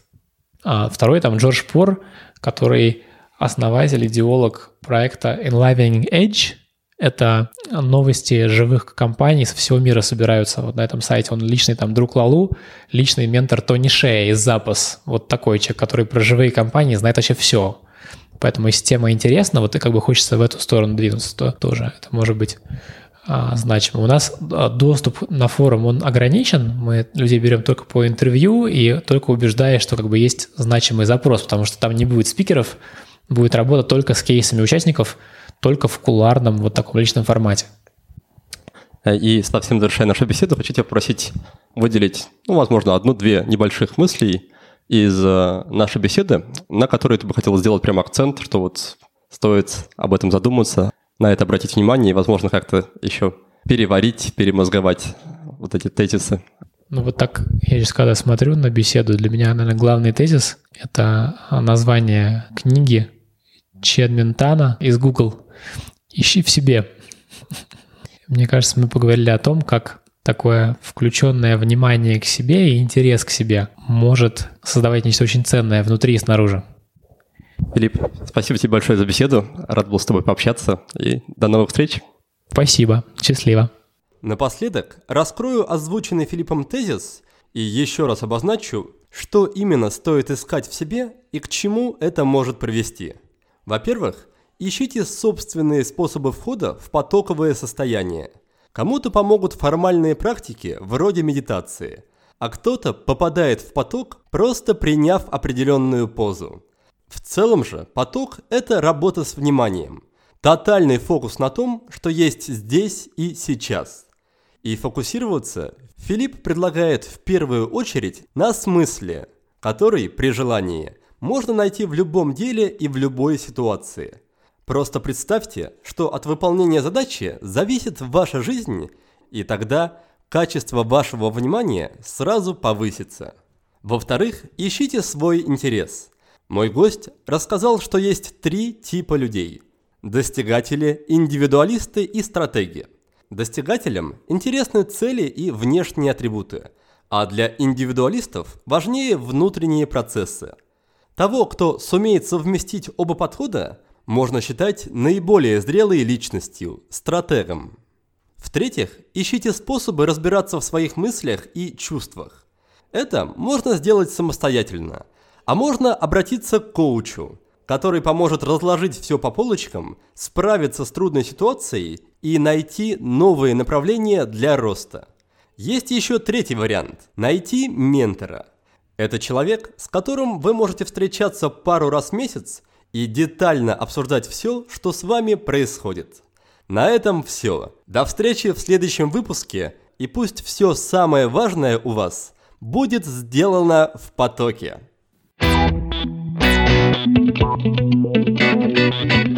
А второй там Джордж Пор, который основатель, идеолог проекта Enlivening Edge – это новости живых компаний со всего мира собираются вот на этом сайте. Он личный там друг Лалу, личный ментор Тони Шея из Запас. Вот такой человек, который про живые компании знает вообще все. Поэтому если тема интересна, вот и как бы хочется в эту сторону двинуться, то тоже это может быть а, значимо. У нас а, доступ на форум, он ограничен. Мы людей берем только по интервью и только убеждая, что как бы есть значимый запрос, потому что там не будет спикеров, будет работа только с кейсами участников – только в куларном вот таком личном формате. Э, и совсем завершая нашу беседу, хочу тебя попросить выделить, ну, возможно, одну-две небольших мыслей из э, нашей беседы, на которые ты бы хотел сделать прям акцент, что вот стоит об этом задуматься, на это обратить внимание и, возможно, как-то еще переварить, перемозговать вот эти тезисы. Ну вот так, я сейчас когда смотрю на беседу, для меня, наверное, главный тезис — это название книги Чедментана из Google ищи в себе. Мне кажется, мы поговорили о том, как такое включенное внимание к себе и интерес к себе может создавать нечто очень ценное внутри и снаружи. Филипп, спасибо тебе большое за беседу. Рад был с тобой пообщаться. И до новых встреч. Спасибо. Счастливо. Напоследок раскрою озвученный Филиппом тезис и еще раз обозначу, что именно стоит искать в себе и к чему это может привести. Во-первых, Ищите собственные способы входа в потоковое состояние. Кому-то помогут формальные практики вроде медитации, а кто-то попадает в поток, просто приняв определенную позу. В целом же поток – это работа с вниманием. Тотальный фокус на том, что есть здесь и сейчас. И фокусироваться Филипп предлагает в первую очередь на смысле, который, при желании, можно найти в любом деле и в любой ситуации – Просто представьте, что от выполнения задачи зависит ваша жизнь, и тогда качество вашего внимания сразу повысится. Во-вторых, ищите свой интерес. Мой гость рассказал, что есть три типа людей. Достигатели, индивидуалисты и стратеги. Достигателям интересны цели и внешние атрибуты, а для индивидуалистов важнее внутренние процессы. Того, кто сумеет совместить оба подхода, можно считать наиболее зрелой личностью, стратегом. В-третьих, ищите способы разбираться в своих мыслях и чувствах. Это можно сделать самостоятельно, а можно обратиться к коучу, который поможет разложить все по полочкам, справиться с трудной ситуацией и найти новые направления для роста. Есть еще третий вариант – найти ментора. Это человек, с которым вы можете встречаться пару раз в месяц и детально обсуждать все, что с вами происходит. На этом все. До встречи в следующем выпуске, и пусть все самое важное у вас будет сделано в потоке. Thank you.